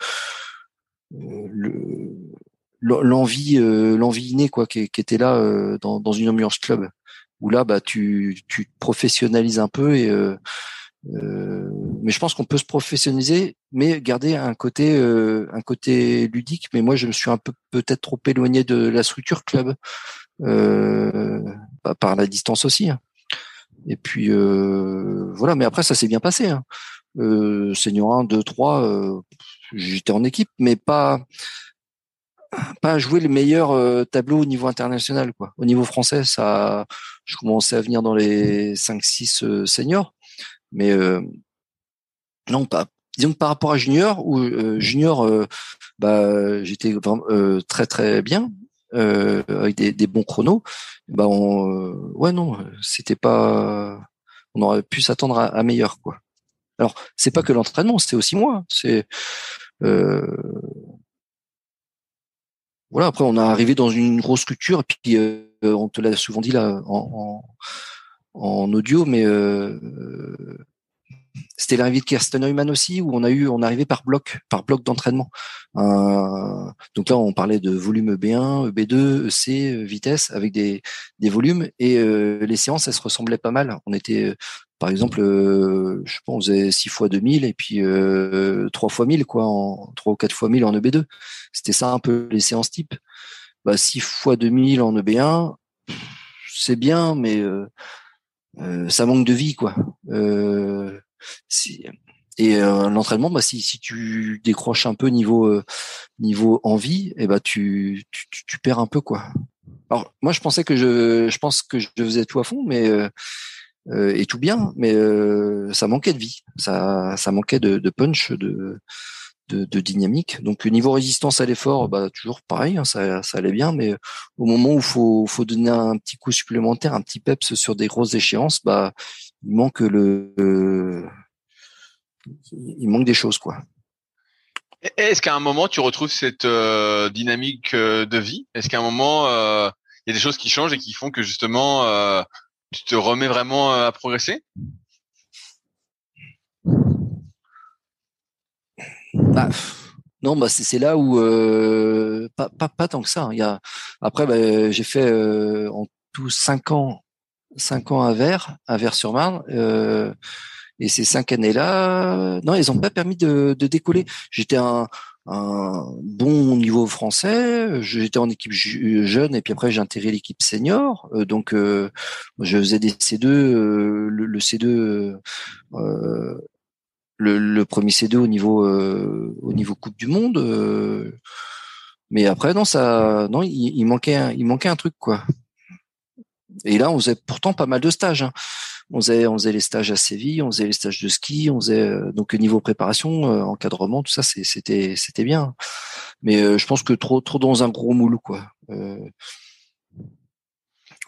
l'envie, l'envie innée quoi, qui, qui, était là dans, dans une ambiance club où là, bah, tu, tu te professionnalises un peu et euh, mais je pense qu'on peut se professionnaliser, mais garder un côté euh, un côté ludique. Mais moi, je me suis un peu peut-être trop éloigné de la structure club euh, par la distance aussi. Hein. Et puis voilà. Mais après, ça s'est bien passé. Hein. senior 1, 2, 3, j'étais en équipe, mais pas pas jouer le meilleur tableau au niveau international quoi. Au niveau français, ça je commençais à venir dans les 5 6 seniors mais euh, non, pas. Disons que par rapport à Junior, où euh, Junior, euh, bah, j'étais très très bien, avec des, des, bons chronos. Bah, on, ouais, non, c'était pas. On aurait pu s'attendre à, meilleur, quoi. Alors, c'est pas que l'entraînement, c'est aussi moi. C'est voilà. Après, on est arrivé dans une grosse structure, et puis on te l'a souvent dit là en, en audio, mais euh, c'était l'arrivée Kirsten Neumann aussi, où on a eu, on arrivait par bloc, par bloc d'entraînement. Euh, donc là, on parlait de volume B1, B2, EC, vitesse, avec des, des volumes, et euh, les séances, elles se ressemblaient pas mal. On était, par exemple, je pense, on faisait 6 fois 2000 et puis euh, 3 fois 1000, quoi, en 3 ou 4 fois 1000 en EB2. C'était ça un peu les séances type. Bah, 6 fois 2000 en EB1, c'est bien, mais euh, ça manque de vie, quoi. Euh, et euh, l'entraînement, bah, si, si tu décroches un peu niveau niveau envie, et eh bah tu, tu, tu perds un peu quoi. Alors moi je pensais que je, je pense que je faisais tout à fond, mais et tout bien, mais ça manquait de vie, ça, ça manquait de, de punch, de, de, dynamique. Donc niveau résistance à l'effort, bah toujours pareil, hein, ça, ça allait bien, mais au moment où faut faut donner un petit coup supplémentaire, un petit peps sur des grosses échéances, bah il manque le, il manque des choses quoi. Est-ce qu'à un moment tu retrouves cette euh, dynamique euh, de vie? Est-ce qu'à un moment euh, il y a des choses qui changent et qui font que justement tu te remets vraiment à progresser? Bah, non, bah c'est là où pas, pas, pas tant que ça. Hein. Il y a après bah, j'ai fait en tout cinq ans cinq ans à Vers à Vers-sur-Marne. Et ces cinq années-là, non, elles n'ont pas permis de, de décoller. J'étais un, un, bon niveau français. J'étais en équipe jeune et puis après j'ai intégré l'équipe senior. Euh, donc euh, je faisais des C2, euh, le, C2, le, le, premier C2 au niveau au niveau Coupe du Monde. mais après non ça, non il, il manquait un, il manquait un truc quoi. Et là on faisait pourtant pas mal de stages. Hein on faisait, on faisait les stages à Séville, on faisait les stages de ski, on faisait euh, donc niveau préparation, euh, encadrement, tout ça, c'était c'était bien. Mais euh, je pense que trop trop dans un gros moule quoi.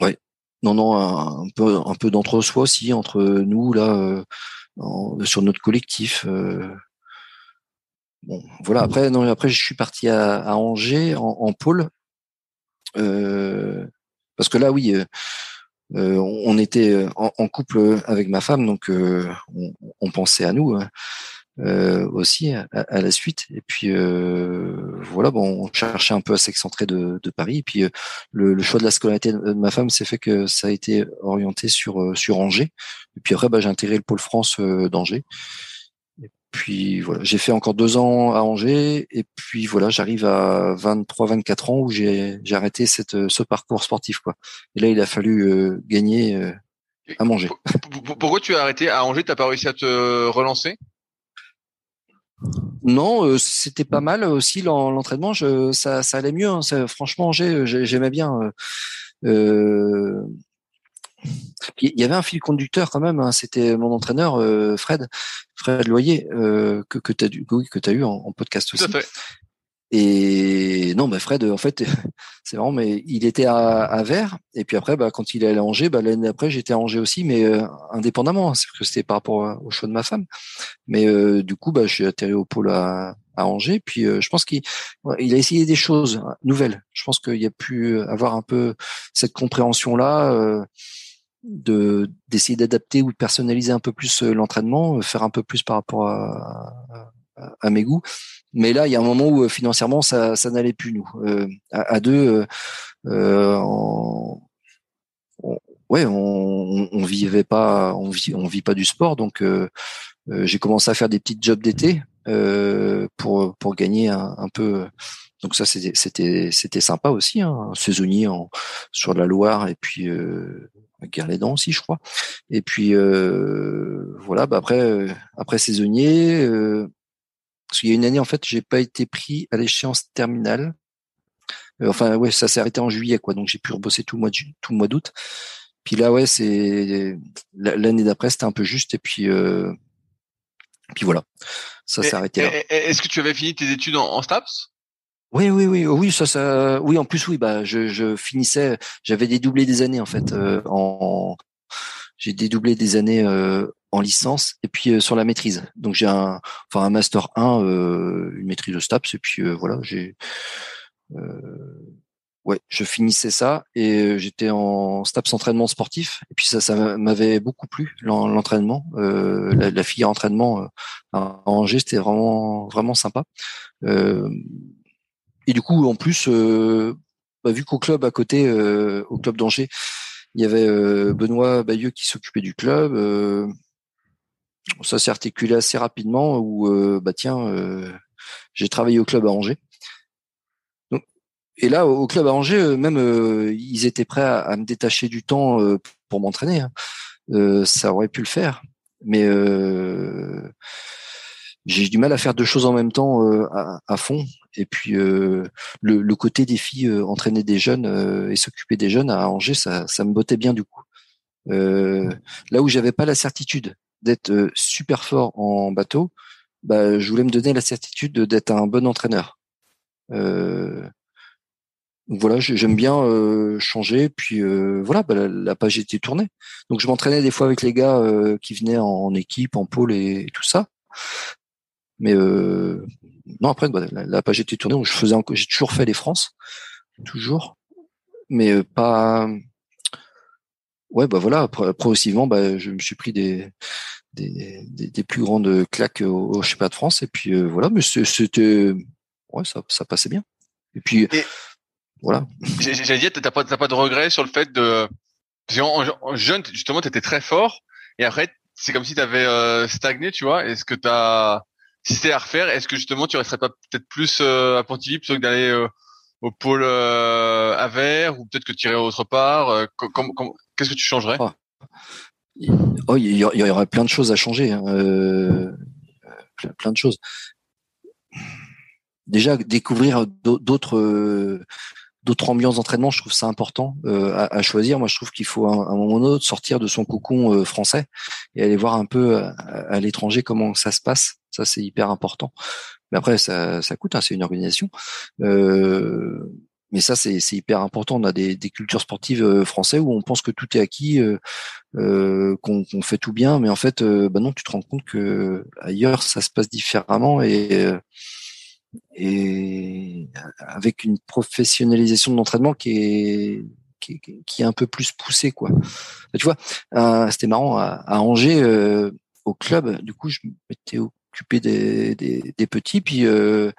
ouais. Non non, un, peu un peu d'entre-soi aussi entre nous là sur notre collectif. Bon, voilà. Après, je suis parti à, Angers en, pôle, parce que là, oui, euh, on était euh, en, couple avec ma femme, donc euh, on, pensait à nous hein, aussi à, la suite. Et puis voilà, bon, on cherchait un peu à s'excentrer de, Paris. Et puis le, choix de la scolarité de ma femme s'est fait que ça a été orienté sur sur Angers. Et puis après, bah, j'ai intégré le pôle France d'Angers. Puis voilà, j'ai fait encore deux ans à Angers et puis voilà, j'arrive à 23, 24 ans où j'ai j'ai arrêté cette ce parcours sportif quoi. Et là, il a fallu euh, gagner euh, à manger. Pourquoi tu as arrêté à Angers? T'as pas réussi à te relancer? Non, euh, c'était pas mal aussi l'entraînement. Ça, ça allait mieux. Hein. franchement, j'aimais bien. Euh, il y avait un fil conducteur quand même. Hein, C'était mon entraîneur euh, Fred, Fred Loyer, euh, que oui, que as eu en, podcast aussi. Et non, bah Fred, en fait, c'est marrant, mais il était à, à et puis après, bah, quand il est allé à Angers, bah, l'année après, j'étais à Angers aussi, mais euh, indépendamment, hein, c'est que c'était par rapport au choix de ma femme. Mais euh, du coup, bah, je suis atterri au pôle à, à Angers, puis je pense qu'il il a essayé des choses nouvelles. Je pense qu'il a pu avoir un peu cette compréhension là de d'essayer d'adapter ou de personnaliser un peu plus euh, l'entraînement, euh, faire un peu plus par rapport à, mes goûts. Mais là, il y a un moment où euh, financièrement ça, n'allait plus nous. à, deux, euh, on, ouais, on, vivait pas, on vit, pas du sport, donc j'ai commencé à faire des petits jobs d'été pour pour gagner un, peu donc ça c'était c'était sympa aussi, hein, saisonnier en, sur la Loire et puis euh, dents aussi, je crois. Et puis euh, voilà, bah après euh, après saisonnier, euh, parce qu'il y a une année en fait, j'ai pas été pris à l'échéance terminale. Euh, enfin ouais, ça s'est arrêté en juillet quoi, donc j'ai pu rebosser tout le mois de tout le mois d'août. Puis là ouais, c'est l'année d'après c'était un peu juste et puis euh, puis voilà, ça s'est arrêté. Est-ce que tu avais fini tes études en, en STAPS? Oui, oui, oui, oui, ça, ça, oui. En plus, oui, bah, je, je finissais, j'avais dédoublé des années en fait. Euh, en, j'ai dédoublé des années euh, en licence et puis euh, sur la maîtrise. Donc j'ai un, enfin un master 1, une maîtrise de STAPS et puis voilà, j'ai, ouais, je finissais ça et j'étais en STAPS entraînement sportif et puis ça, ça m'avait beaucoup plu l'entraînement, la, la filière entraînement à Angers, c'était vraiment, vraiment sympa. Et du coup, en plus, euh, bah, vu qu'au club à côté, euh, au club d'Angers, il y avait euh, Benoît Bayeux qui s'occupait du club. Ça s'est articulé assez rapidement. Où bah tiens, j'ai travaillé au club à Angers. et là, au club à Angers, même ils étaient prêts à, me détacher du temps pour m'entraîner. Hein. ça aurait pu le faire, mais j'ai du mal à faire deux choses en même temps à, fond Et puis le, le, côté des filles entraîner des jeunes et s'occuper des jeunes à Angers, ça, ça me bottait bien du coup. là où j'avais pas la certitude d'être super fort en bateau, bah, je voulais me donner la certitude d'être un bon entraîneur. Euh, voilà, j'aime bien euh, changer. Puis euh, voilà, bah, la, page était tournée. Donc je m'entraînais des fois avec les gars euh, qui venaient en, équipe, en pôle et, tout ça. Mais non, après bah, la, page était tournée. Donc je faisais, j'ai toujours fait les France, toujours, mais pas. Ouais, bah voilà. Progressivement, bah, je me suis pris des des, des, plus grandes claques au, au de France. Et puis voilà, mais c'était ouais, ça, ça passait bien. Et puis voilà. J'allais dire, t'as pas, pas de regret sur le fait de, en, jeune, justement, t'étais très fort, et après, c'est comme si t'avais euh, stagné, tu vois. Est-ce que t'as, si c'était à refaire, est-ce que justement tu resterais pas peut-être plus euh, à Pontivy plutôt que d'aller euh, au pôle euh, à Vert, ou peut-être que tu autre part Qu'est-ce que tu changerais? Ah. Oh, il y, aurait plein de choses à changer, hein. plein, plein de choses déjà découvrir d'autres d'autres ambiances d'entraînement, je trouve ça important euh, à, choisir. Moi, je trouve qu'il faut un, un moment ou autre sortir de son cocon euh, français et aller voir un peu à, l'étranger comment ça se passe. Ça, c'est hyper important. Mais après, ça, ça coûte, hein, c'est une organisation. Euh, mais ça, c'est hyper important. On a des, des cultures sportives euh, français où on pense que tout est acquis, qu'on fait tout bien, mais en fait, bah non, tu te rends compte que ailleurs, ça se passe différemment et et avec une professionnalisation de l'entraînement qui est qui est, un peu plus poussée quoi. Tu vois, euh, c'était marrant à, Angers euh, au club. Du coup, je m'étais occupé des, des, petits. Puis euh,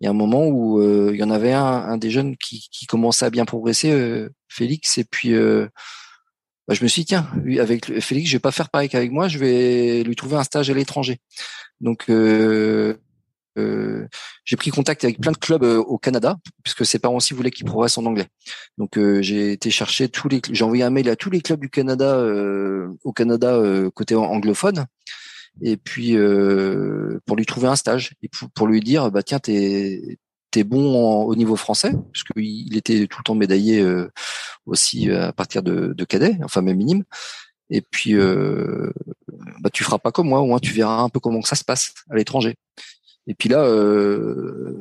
il y a un moment où il y en avait un, un des jeunes qui, qui commençait à bien progresser, Félix. Et puis bah, je me suis dit, tiens, avec Félix, je vais pas faire pareil qu'avec moi. Je vais lui trouver un stage à l'étranger. Donc euh, j'ai pris contact avec plein de clubs euh, au Canada puisque ses parents aussi voulaient qu'il progresse en anglais. Donc euh, j'ai été chercher tous les, j'ai envoyé un mail à tous les clubs du Canada au Canada côté anglophone et puis pour lui trouver un stage et pour, lui dire bah tiens t'es t'es bon au niveau français puisqu'il était tout le temps médaillé aussi à partir de, de cadet enfin même minime et puis bah tu feras pas comme moi moins tu verras un peu comment ça se passe à l'étranger et puis là, euh,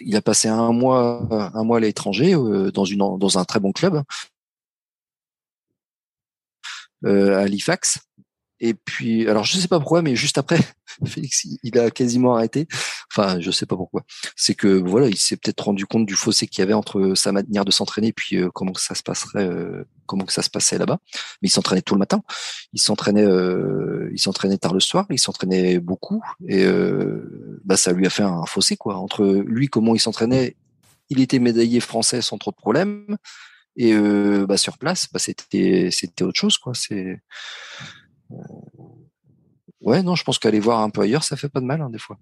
il a passé un mois, un mois à l'étranger euh, dans une dans un très bon club euh, à Halifax. Et puis, alors je sais pas pourquoi, mais juste après, Félix, il a quasiment arrêté. Enfin, je sais pas pourquoi. C'est que voilà, il s'est peut-être rendu compte du fossé qu'il y avait entre sa manière de s'entraîner et puis euh, comment que ça se passerait, euh, comment que ça se passait là-bas. Mais il s'entraînait tout le matin. Il s'entraînait, euh, il s'entraînait tard le soir. Il s'entraînait beaucoup et bah ça lui a fait un fossé quoi entre lui comment il s'entraînait. Il était médaillé français sans trop de problèmes et bah sur place, bah c'était c'était autre chose quoi. C'est ouais, non, je pense qu'aller voir un peu ailleurs, ça fait pas de mal, hein, des fois.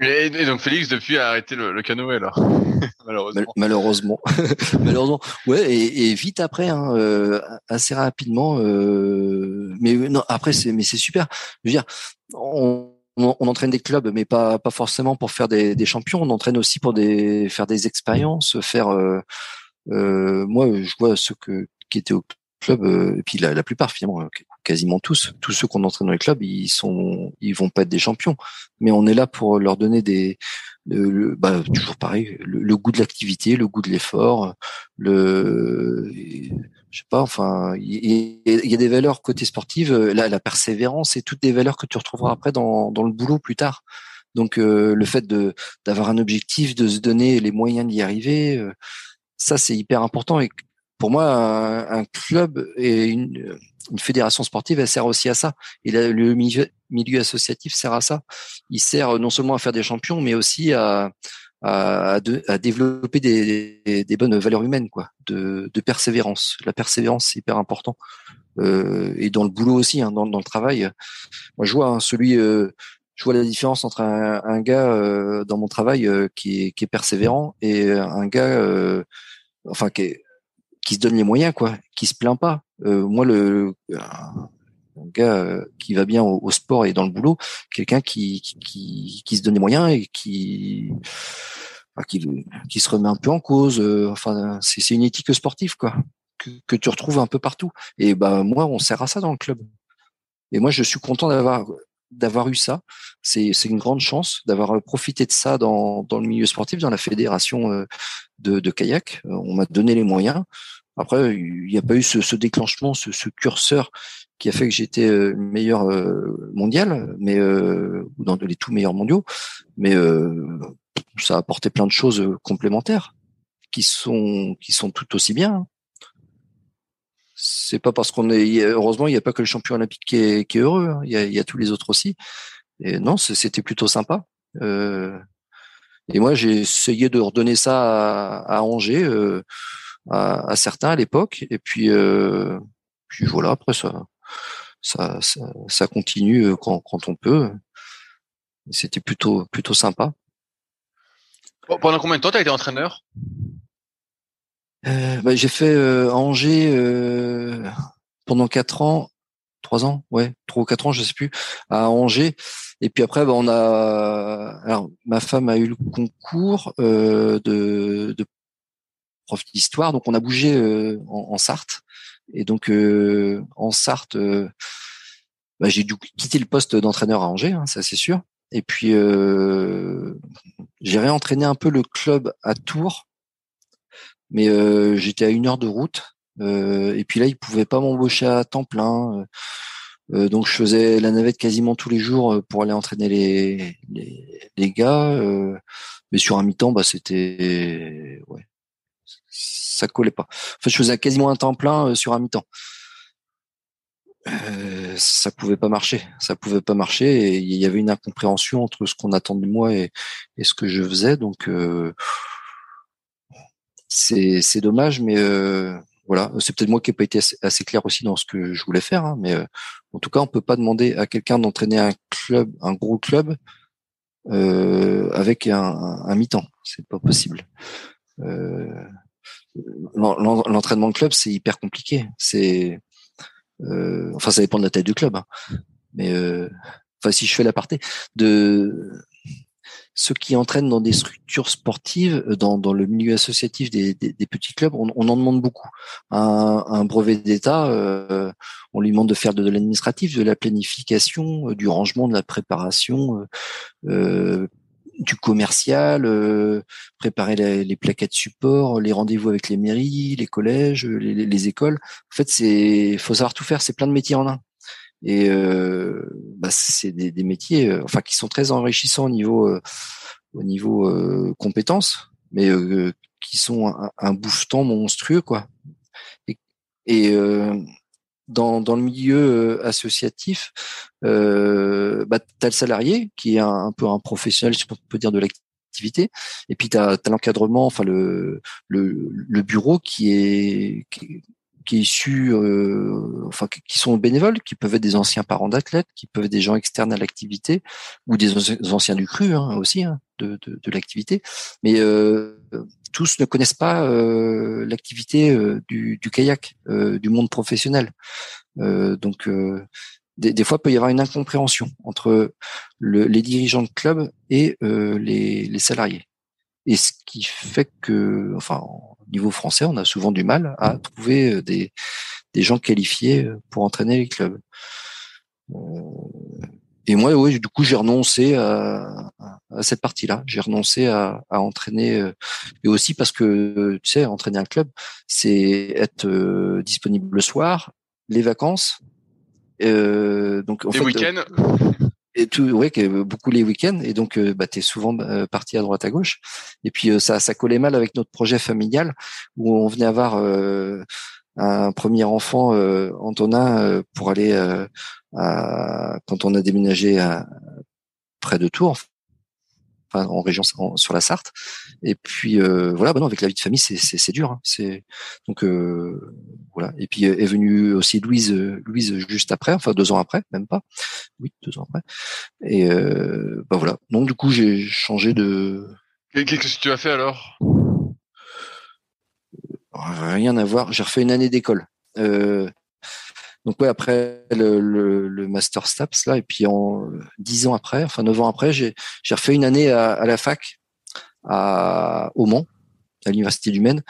Et, donc Félix depuis a arrêté le, canoë là, malheureusement. malheureusement, malheureusement. Ouais, et, vite après, hein, euh, assez rapidement. Euh, mais non, après c'est, mais c'est super. Je veux dire, on, on, entraîne des clubs, mais pas pas forcément pour faire des, des champions. On entraîne aussi pour des faire des expériences, faire. Euh, euh moi, je vois ceux que qui étaient au club, et puis la, la plupart finalement, quasiment tous, tous ceux qu'on entraîne dans les clubs, ils sont, ils vont pas être des champions, mais on est là pour leur donner des, bah, toujours pareil, le, goût de l'activité, le goût de l'effort, le, je sais pas, enfin, il y, a des valeurs côté sportive, la, la persévérance et toutes des valeurs que tu retrouveras après dans, dans le boulot plus tard. Donc euh, le fait de d'avoir un objectif, de se donner les moyens d'y arriver, euh, ça c'est hyper important pour moi un, club et une fédération sportive, elle sert aussi à ça. Et le milieu, associatif sert à ça. Il sert non seulement à faire des champions, mais aussi à, développer des, bonnes valeurs humaines, quoi, de, persévérance. La persévérance, c'est hyper important. Euh, et dans le boulot aussi, hein, dans, le travail. Moi, je vois hein, celui, euh, je vois la différence entre un, gars euh, dans mon travail qui, est, qui est persévérant et un gars, enfin, qui, est, qui se donne les moyens, quoi, qui se plaint pas. Euh, moi, le gars qui va bien au, sport et dans le boulot, quelqu'un qui, qui, qui, se donne des moyens et qui, qui, qui se remet un peu en cause. enfin, c'est une éthique sportive, quoi, que, que tu retrouves un peu partout. Et ben moi, on sert à ça dans le club. Et moi, je suis content d'avoir d'avoir eu ça. C'est une grande chance d'avoir profité de ça dans, dans le milieu sportif, dans la fédération euh, de, de kayak. Euh, on m'a donné les moyens. Après, il n'y a pas eu ce, ce déclenchement, ce, ce, curseur qui a fait que j'étais euh, meilleur mondial, mais dans les tout meilleurs mondiaux. Mais ça a apporté plein de choses complémentaires qui sont qui sont tout aussi bien. C'est pas parce qu'on est heureusement il n'y a pas que le champion olympique qui est, heureux hein. il, y a, tous les autres aussi. Et non c'était plutôt sympa. Euh, et moi j'ai essayé de redonner ça à, Angers euh, à, certains à l'époque. Et puis euh, puis voilà après ça ça, continue quand, quand on peut. C'était plutôt plutôt sympa. Pendant combien de temps tu été entraîneur? Euh, bah, j'ai fait euh, Angers euh, pendant quatre ans, trois ans, ouais, trois ou quatre ans, je sais plus, à Angers. Et puis après, bah, on a, alors ma femme a eu le concours de, de prof d'histoire, donc on a bougé en, en, Sarthe. Et donc en Sarthe, bah, j'ai dû quitter le poste d'entraîneur à Angers, hein, ça c'est sûr. Et puis j'ai réentraîné un peu le club à Tours mais euh, j'étais à une heure de route. Euh, et puis là, ils pouvaient pas m'embaucher à temps plein. Euh, donc je faisais la navette quasiment tous les jours pour aller entraîner les les, les gars. mais sur un mi-temps, bah c'était ouais, ça collait pas. Enfin, je faisais quasiment un temps plein sur un mi-temps. Euh, ça pouvait pas marcher, ça pouvait pas marcher il y avait une incompréhension entre ce qu'on attendait de moi et, et, ce que je faisais. Donc euh, c'est dommage, mais euh, voilà, c'est peut-être moi qui n'ai pas été assez, clair aussi dans ce que je voulais faire, hein, mais euh, en tout cas, on peut pas demander à quelqu'un d'entraîner un club, un gros club, euh, avec un, mi-temps. C'est pas possible. L'entraînement de club, c'est hyper compliqué. C'est, enfin, ça dépend de la taille du club, hein. mais enfin, si je fais l'aparté de ceux qui entraînent dans des structures sportives, euh, dans, dans le milieu associatif des, petits clubs, on, en demande beaucoup. Un, brevet d'État, euh, on lui demande de faire de, l'administratif, de la planification, euh, du rangement, de la préparation, du commercial, préparer les, les, plaquettes support, les rendez-vous avec les mairies, les collèges, les, les écoles. En fait, c'est faut savoir tout faire. C'est plein de métiers en un. Et euh, bah, c'est des, métiers, euh, enfin, qui sont très enrichissants au niveau euh, au niveau compétences, mais qui sont un, un monstrueux, quoi. Et, et dans, dans le milieu associatif, euh, bah, tu as le salarié qui est un, peu un professionnel, si on peut dire, de l'activité, et puis tu as, l'encadrement, enfin le, le, le, bureau qui est, qui, qui est issu, euh, enfin qui sont bénévoles, qui peuvent être des anciens parents d'athlètes, qui peuvent être des gens externes à l'activité ou des anciens du cru hein, aussi hein, de, de, de l'activité, mais euh, tous ne connaissent pas euh, l'activité euh, du, du, kayak, euh, du monde professionnel. donc des, des, fois, il peut y avoir une incompréhension entre le, les dirigeants de club et les, les salariés. Et ce qui fait que, enfin, au niveau français, on a souvent du mal à trouver euh, des, des gens qualifiés euh, pour entraîner les clubs. Euh, et moi, oui, du coup, j'ai renoncé à, à cette partie-là. J'ai renoncé à, à, entraîner, et aussi parce que, tu sais, entraîner un club, c'est être disponible le soir, les vacances. Euh, donc, en les week-ends et tout, beaucoup les week-ends, et donc euh, bah, tu es souvent euh, parti à droite à gauche. Et puis euh, ça, ça collait mal avec notre projet familial où on venait avoir un premier enfant, Antonin, pour aller quand on a déménagé près de Tours, en région sur la Sarthe. Et puis euh, voilà, bah non, avec la vie de famille, c'est dur. Hein. C'est donc euh, voilà. Et puis est venue aussi Louise, Louise juste après, enfin deux ans après, même pas. Oui, deux ans après. Et euh, bah voilà. Donc du coup, j'ai changé de. Qu'est-ce que tu as fait alors? Rien à voir. J'ai refait une année d'école. Donc ouais, après le, le, master STAPS là, et puis en dix ans après, enfin neuf ans après, j'ai refait une année à, à la fac à au Mans, à l'université du Maine.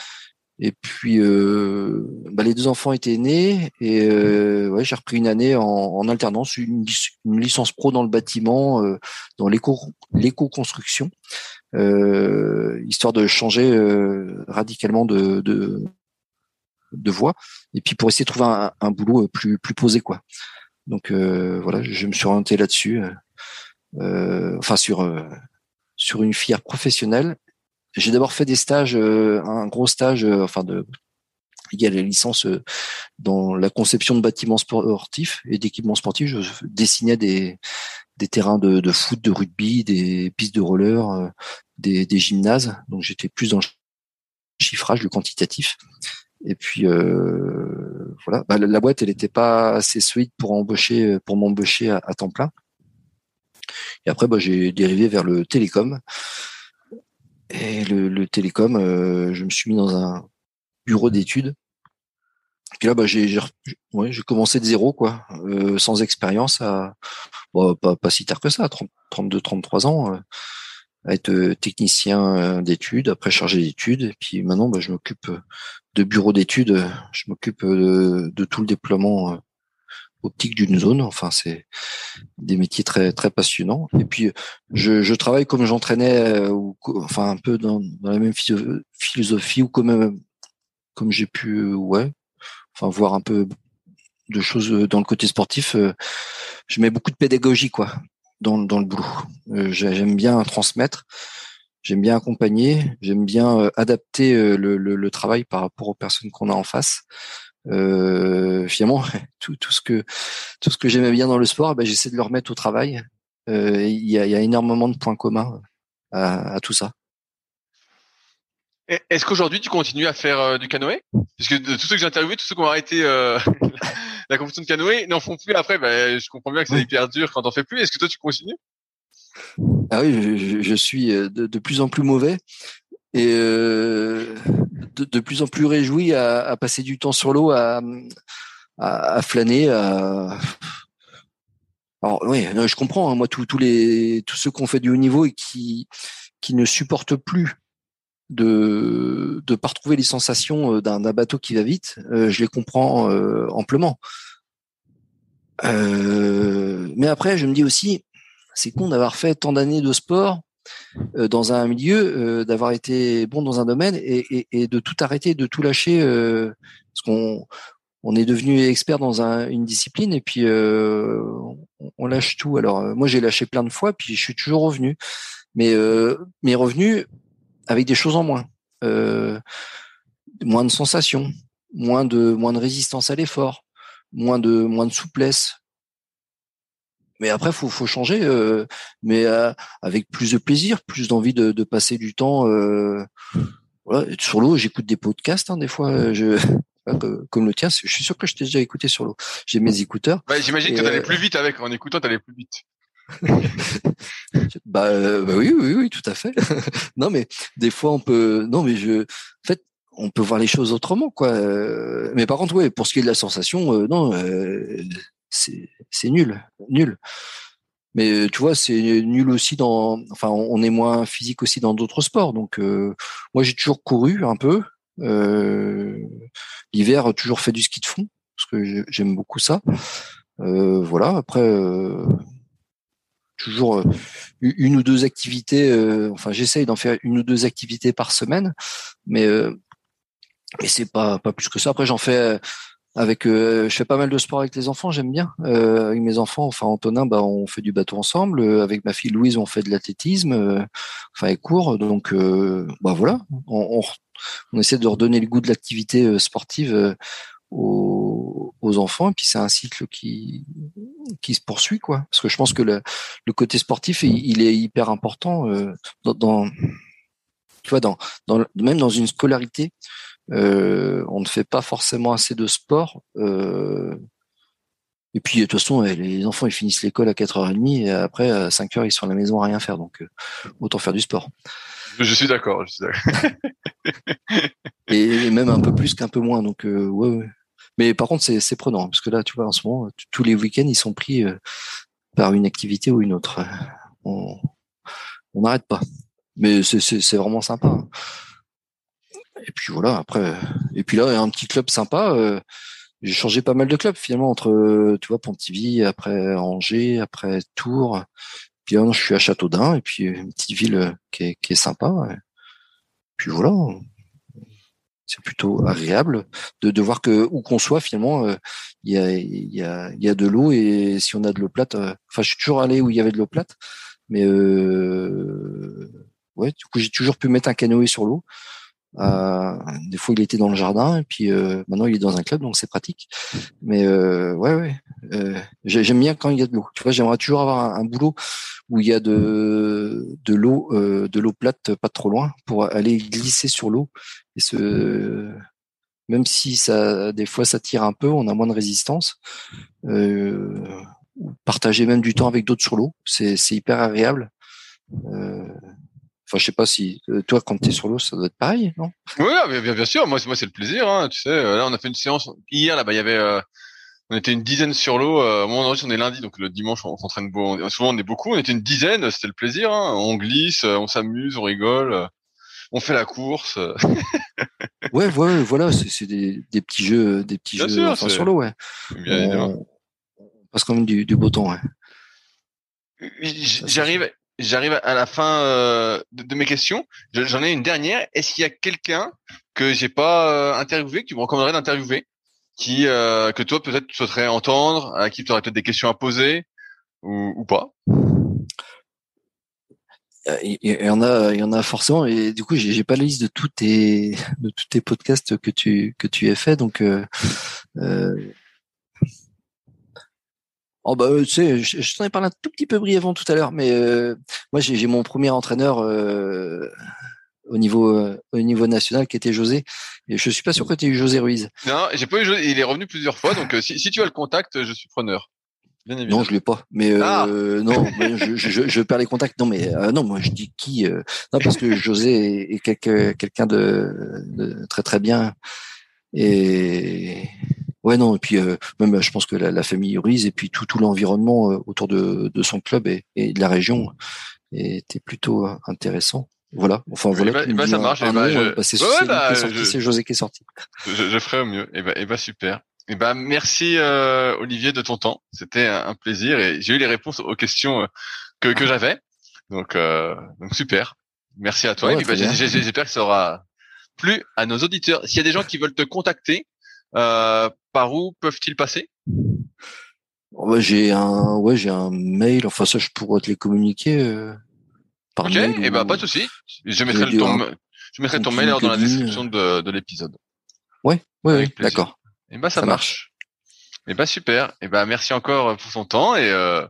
Et puis euh, bah, les deux enfants étaient nés et euh, ouais, j'ai repris une année en, en alternance, une, licence pro dans le bâtiment, euh, dans l'éco l'éco-construction, euh, histoire de changer euh, radicalement de, de de voie et puis pour essayer de trouver un, boulot plus plus posé quoi. Donc euh, voilà, je me suis orienté là-dessus, euh, enfin sur sur une filière professionnelle. J'ai d'abord fait des stages, un gros stage, enfin de il y a la licence dans la conception de bâtiments sportifs et d'équipements sportifs. Je dessinais des, des terrains de, de, foot, de rugby, des pistes de roller, des, des gymnases. Donc j'étais plus dans le chiffrage, le quantitatif. Et puis euh, voilà, bah, la, boîte elle n'était pas assez solide pour embaucher pour m'embaucher à, temps plein. Et après bah, j'ai dérivé vers le télécom. Et le, le télécom, euh, je me suis mis dans un bureau d'études. Puis là, bah, j'ai ouais, commencé de zéro, quoi, euh, sans expérience, à bah, pas, pas si tard que ça, 30, 32, 33 ans, euh, être technicien d'études, après chargé d'études, et puis maintenant, bah, je m'occupe de bureau d'études. Je m'occupe de, de, tout le déploiement euh, optique d'une zone. Enfin, c'est des métiers très très passionnants. Et puis, je, je travaille comme j'entraînais, euh, enfin un peu dans, dans, la même philosophie ou comme comme j'ai pu, ouais, enfin voir un peu de choses dans le côté sportif. Euh, je mets beaucoup de pédagogie quoi dans dans le boulot. J'aime bien transmettre. J'aime bien accompagner, j'aime bien euh, adapter euh, le, le, le, travail par rapport aux personnes qu'on a en face. Euh, finalement, tout, tout ce que tout ce que j'aimais bien dans le sport, ben, j'essaie de le remettre au travail. Euh, il y, a, y, a, énormément de points communs à, à tout ça. Est-ce qu'aujourd'hui tu continues à faire euh, du canoë? Parce que de tous ceux que j'ai interviewés, tous ceux qui ont arrêté euh, la compétition de canoë n'en font plus après. Ben, je comprends bien que c'est hyper dur quand on fait plus. Est-ce que toi tu continues? Ah oui, je, suis euh, de, plus en plus mauvais et euh, de, plus en plus réjoui à, passer du temps sur l'eau, à, à, flâner. À... Alors oui, je comprends. Hein, moi, tous les tous ceux qui ont fait du haut niveau et qui qui ne supportent plus de de pas retrouver les sensations euh, d'un bateau qui va vite, je les comprends amplement. mais après, je me dis aussi, c'est con d'avoir fait tant d'années de sport euh, dans un milieu, euh, d'avoir été bon dans un domaine et, et, de tout arrêter, de tout lâcher, euh, parce qu'on on est devenu expert dans un, une discipline et puis on, lâche tout. Alors moi j'ai lâché plein de fois, puis je suis toujours revenu, mais mais revenu avec des choses en moins, moins de sensations, moins de moins de résistance à l'effort, moins de moins de souplesse, mais après, faut, faut changer, euh, mais euh, avec plus de plaisir, plus d'envie de, de, passer du temps. Euh, voilà. Sur l'eau, j'écoute des podcasts hein, des fois. Euh, je, comme le tien, je suis sûr que je t'ai déjà écouté sur l'eau. J'ai mes écouteurs. J'imagine que tu allais plus vite avec. En écoutant, tu allais plus vite. bah, bah, oui, oui, oui, tout à fait. non, mais des fois, on peut. Non, mais je. En fait, on peut voir les choses autrement, quoi. Mais par contre, ouais, pour ce qui est de la sensation, non, c'est nul, nul. Mais tu vois, c'est nul aussi dans. Enfin, on est moins physique aussi dans d'autres sports. Donc, euh, moi, j'ai toujours couru un peu. Euh, L'hiver, toujours fait du ski de fond parce que j'aime beaucoup ça. Euh, voilà. Après, euh, toujours euh, une ou deux activités. enfin, j'essaye d'en faire une ou deux activités par semaine, mais mais c'est pas pas plus que ça. Après, j'en fais avec, euh, je fais pas mal de sport avec les enfants, j'aime bien. Euh, avec mes enfants, enfin Antonin, bah on fait du bateau ensemble. Euh, avec ma fille Louise, on fait de l'athlétisme, euh, enfin elle court. Donc bah voilà, on, on, essaie de redonner le goût de l'activité sportive aux, aux, enfants. Et puis c'est un cycle qui qui se poursuit quoi. Parce que je pense que le, le côté sportif, il, il, est hyper important dans, dans tu vois, dans, dans même dans une scolarité. Euh, on ne fait pas forcément assez de sport. Euh, et puis de toute façon, les enfants ils finissent l'école à 4h30 et après à 5h ils sont à la maison à rien faire. Donc euh, autant faire du sport. Je suis d'accord. et, même un peu plus qu'un peu moins. Donc ouais, ouais. Mais par contre, c'est prenant parce que là, tu vois, en ce moment, tous les week-ends, ils sont pris par une activité ou une autre. On n'arrête pas. Mais c'est vraiment sympa. Hein. Et puis voilà, après, et puis là, un petit club sympa. Euh, j'ai changé pas mal de clubs finalement entre, tu vois, Pontivy, après Angers, après Tours. Puis là, je suis à Châteaudun, et puis une petite ville qui est, qui est sympa. Puis voilà, c'est plutôt agréable de, de voir que où qu'on soit finalement, euh, il y, a, y, a, y a de l'eau et si on a de l'eau plate, euh, enfin, je suis toujours allé où il y avait de l'eau plate, mais euh, ouais, du coup, j'ai toujours pu mettre un canoë sur l'eau. Euh, des fois, il était dans le jardin et puis euh, maintenant, il est dans un club, donc c'est pratique. Mais euh, ouais, ouais, euh, j'aime bien quand il y a de l'eau. Tu vois, j'aimerais toujours avoir un, boulot où il y a de de l'eau, euh, de l'eau plate, pas trop loin, pour aller glisser sur l'eau et même si ça, des fois, ça tire un peu, on a moins de résistance. partager même du temps avec d'autres sur l'eau, c'est hyper agréable. Euh, Enfin, je sais pas si euh, toi, quand tu es sur l'eau, ça doit être pareil, non? Oui, bien, bien sûr. Moi, moi, c'est le plaisir. Hein, tu sais, euh, là, on a fait une séance hier. Là, bas il y avait, euh, on était une dizaine sur l'eau. Euh, moi, on est lundi, donc le dimanche, on s'entraîne beaucoup. Souvent, on est beaucoup. On était une dizaine. C'était le plaisir. Hein. On glisse, on s'amuse, on rigole, on fait la course. ouais, ouais, voilà. C'est des, des, petits jeux, des petits jeux sûr, sur l'eau, ouais. Bien on, on, passe quand même du, du beau temps, ouais. J'arrive j'arrive à la fin euh, de, mes questions. J'en ai une dernière. Est-ce qu'il y a quelqu'un que j'ai pas euh, interviewé, que tu me recommanderais d'interviewer, qui euh, que toi peut-être tu souhaiterais entendre, à qui tu aurais peut-être des questions à poser ou, ou pas? Il y en a, il y en a forcément, et du coup, j'ai pas la liste de tous tes, de tous tes podcasts que tu que tu as fait, donc euh, Oh bah tu sais, je, t'en ai parlé un tout petit peu brièvement tout à l'heure, mais euh, moi j'ai mon premier entraîneur euh, au niveau euh, au niveau national qui était José, et je suis pas sûr que tu aies eu José Ruiz. Non, j'ai pas eu José, il est revenu plusieurs fois, donc si, si tu as le contact, je suis preneur. Bien évidemment. Non, je l'ai pas. Mais ah. non, je, je, je, perds les contacts. Non, mais non, moi je dis qui Non, parce que José est, quelqu'un de, de, très très bien et Ouais, non, et puis euh, même je pense que la, famille Ruiz et puis tout, tout l'environnement euh, autour de, de, son club et, et, de la région était plutôt euh, intéressant. Voilà. Enfin voilà. Bah, bah, ça marche. c'est José qui est sorti. Je, je ferai au mieux. Et bah, et bah super. Et bah merci euh, Olivier de ton temps. C'était un, plaisir et j'ai eu les réponses aux questions que, que j'avais. Donc donc super. Merci à toi. puis bah, j'espère que ça aura plu à nos auditeurs. S'il y a des gens qui veulent te contacter, euh, par où peuvent-ils passer? Oh, J'ai un, ouais, j'ai un mail. Enfin, ça, je pourrais te les communiquer. Euh, par ok, et eh ben pas de souci. Je mettrai ton, je mettrai ton mail dans la description de, de l'épisode. Ouais, ouais, ouais d'accord. Et eh ben ça, marche. Et eh ben super. Et ben merci encore pour ton temps et euh,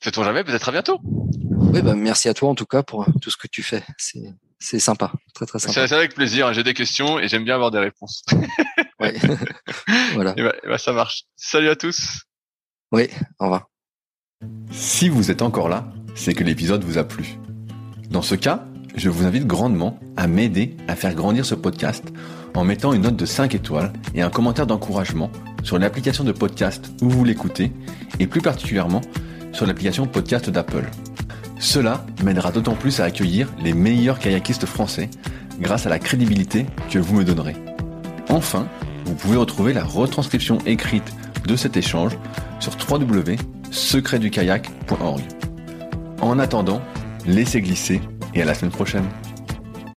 fait-on jamais peut-être à bientôt. Oui, ben merci à toi en tout cas pour tout ce que tu fais. C'est c'est sympa, très très sympa. C'est avec plaisir. J'ai des questions et j'aime bien avoir des réponses. ouais. voilà. Et bah, bah, ça marche. Salut à tous. Oui, au revoir. Si vous êtes encore là, c'est que l'épisode vous a plu. Dans ce cas, je vous invite grandement à m'aider à faire grandir ce podcast en mettant une note de 5 étoiles et un commentaire d'encouragement sur l'application de podcast où vous l'écoutez et plus particulièrement sur l'application podcast d'Apple. Cela m'aidera d'autant plus à accueillir les meilleurs kayakistes français grâce à la crédibilité que vous me donnerez. Enfin, vous pouvez retrouver la retranscription écrite de cet échange sur www.secretdukayak.org. En attendant, laissez glisser et à la semaine prochaine.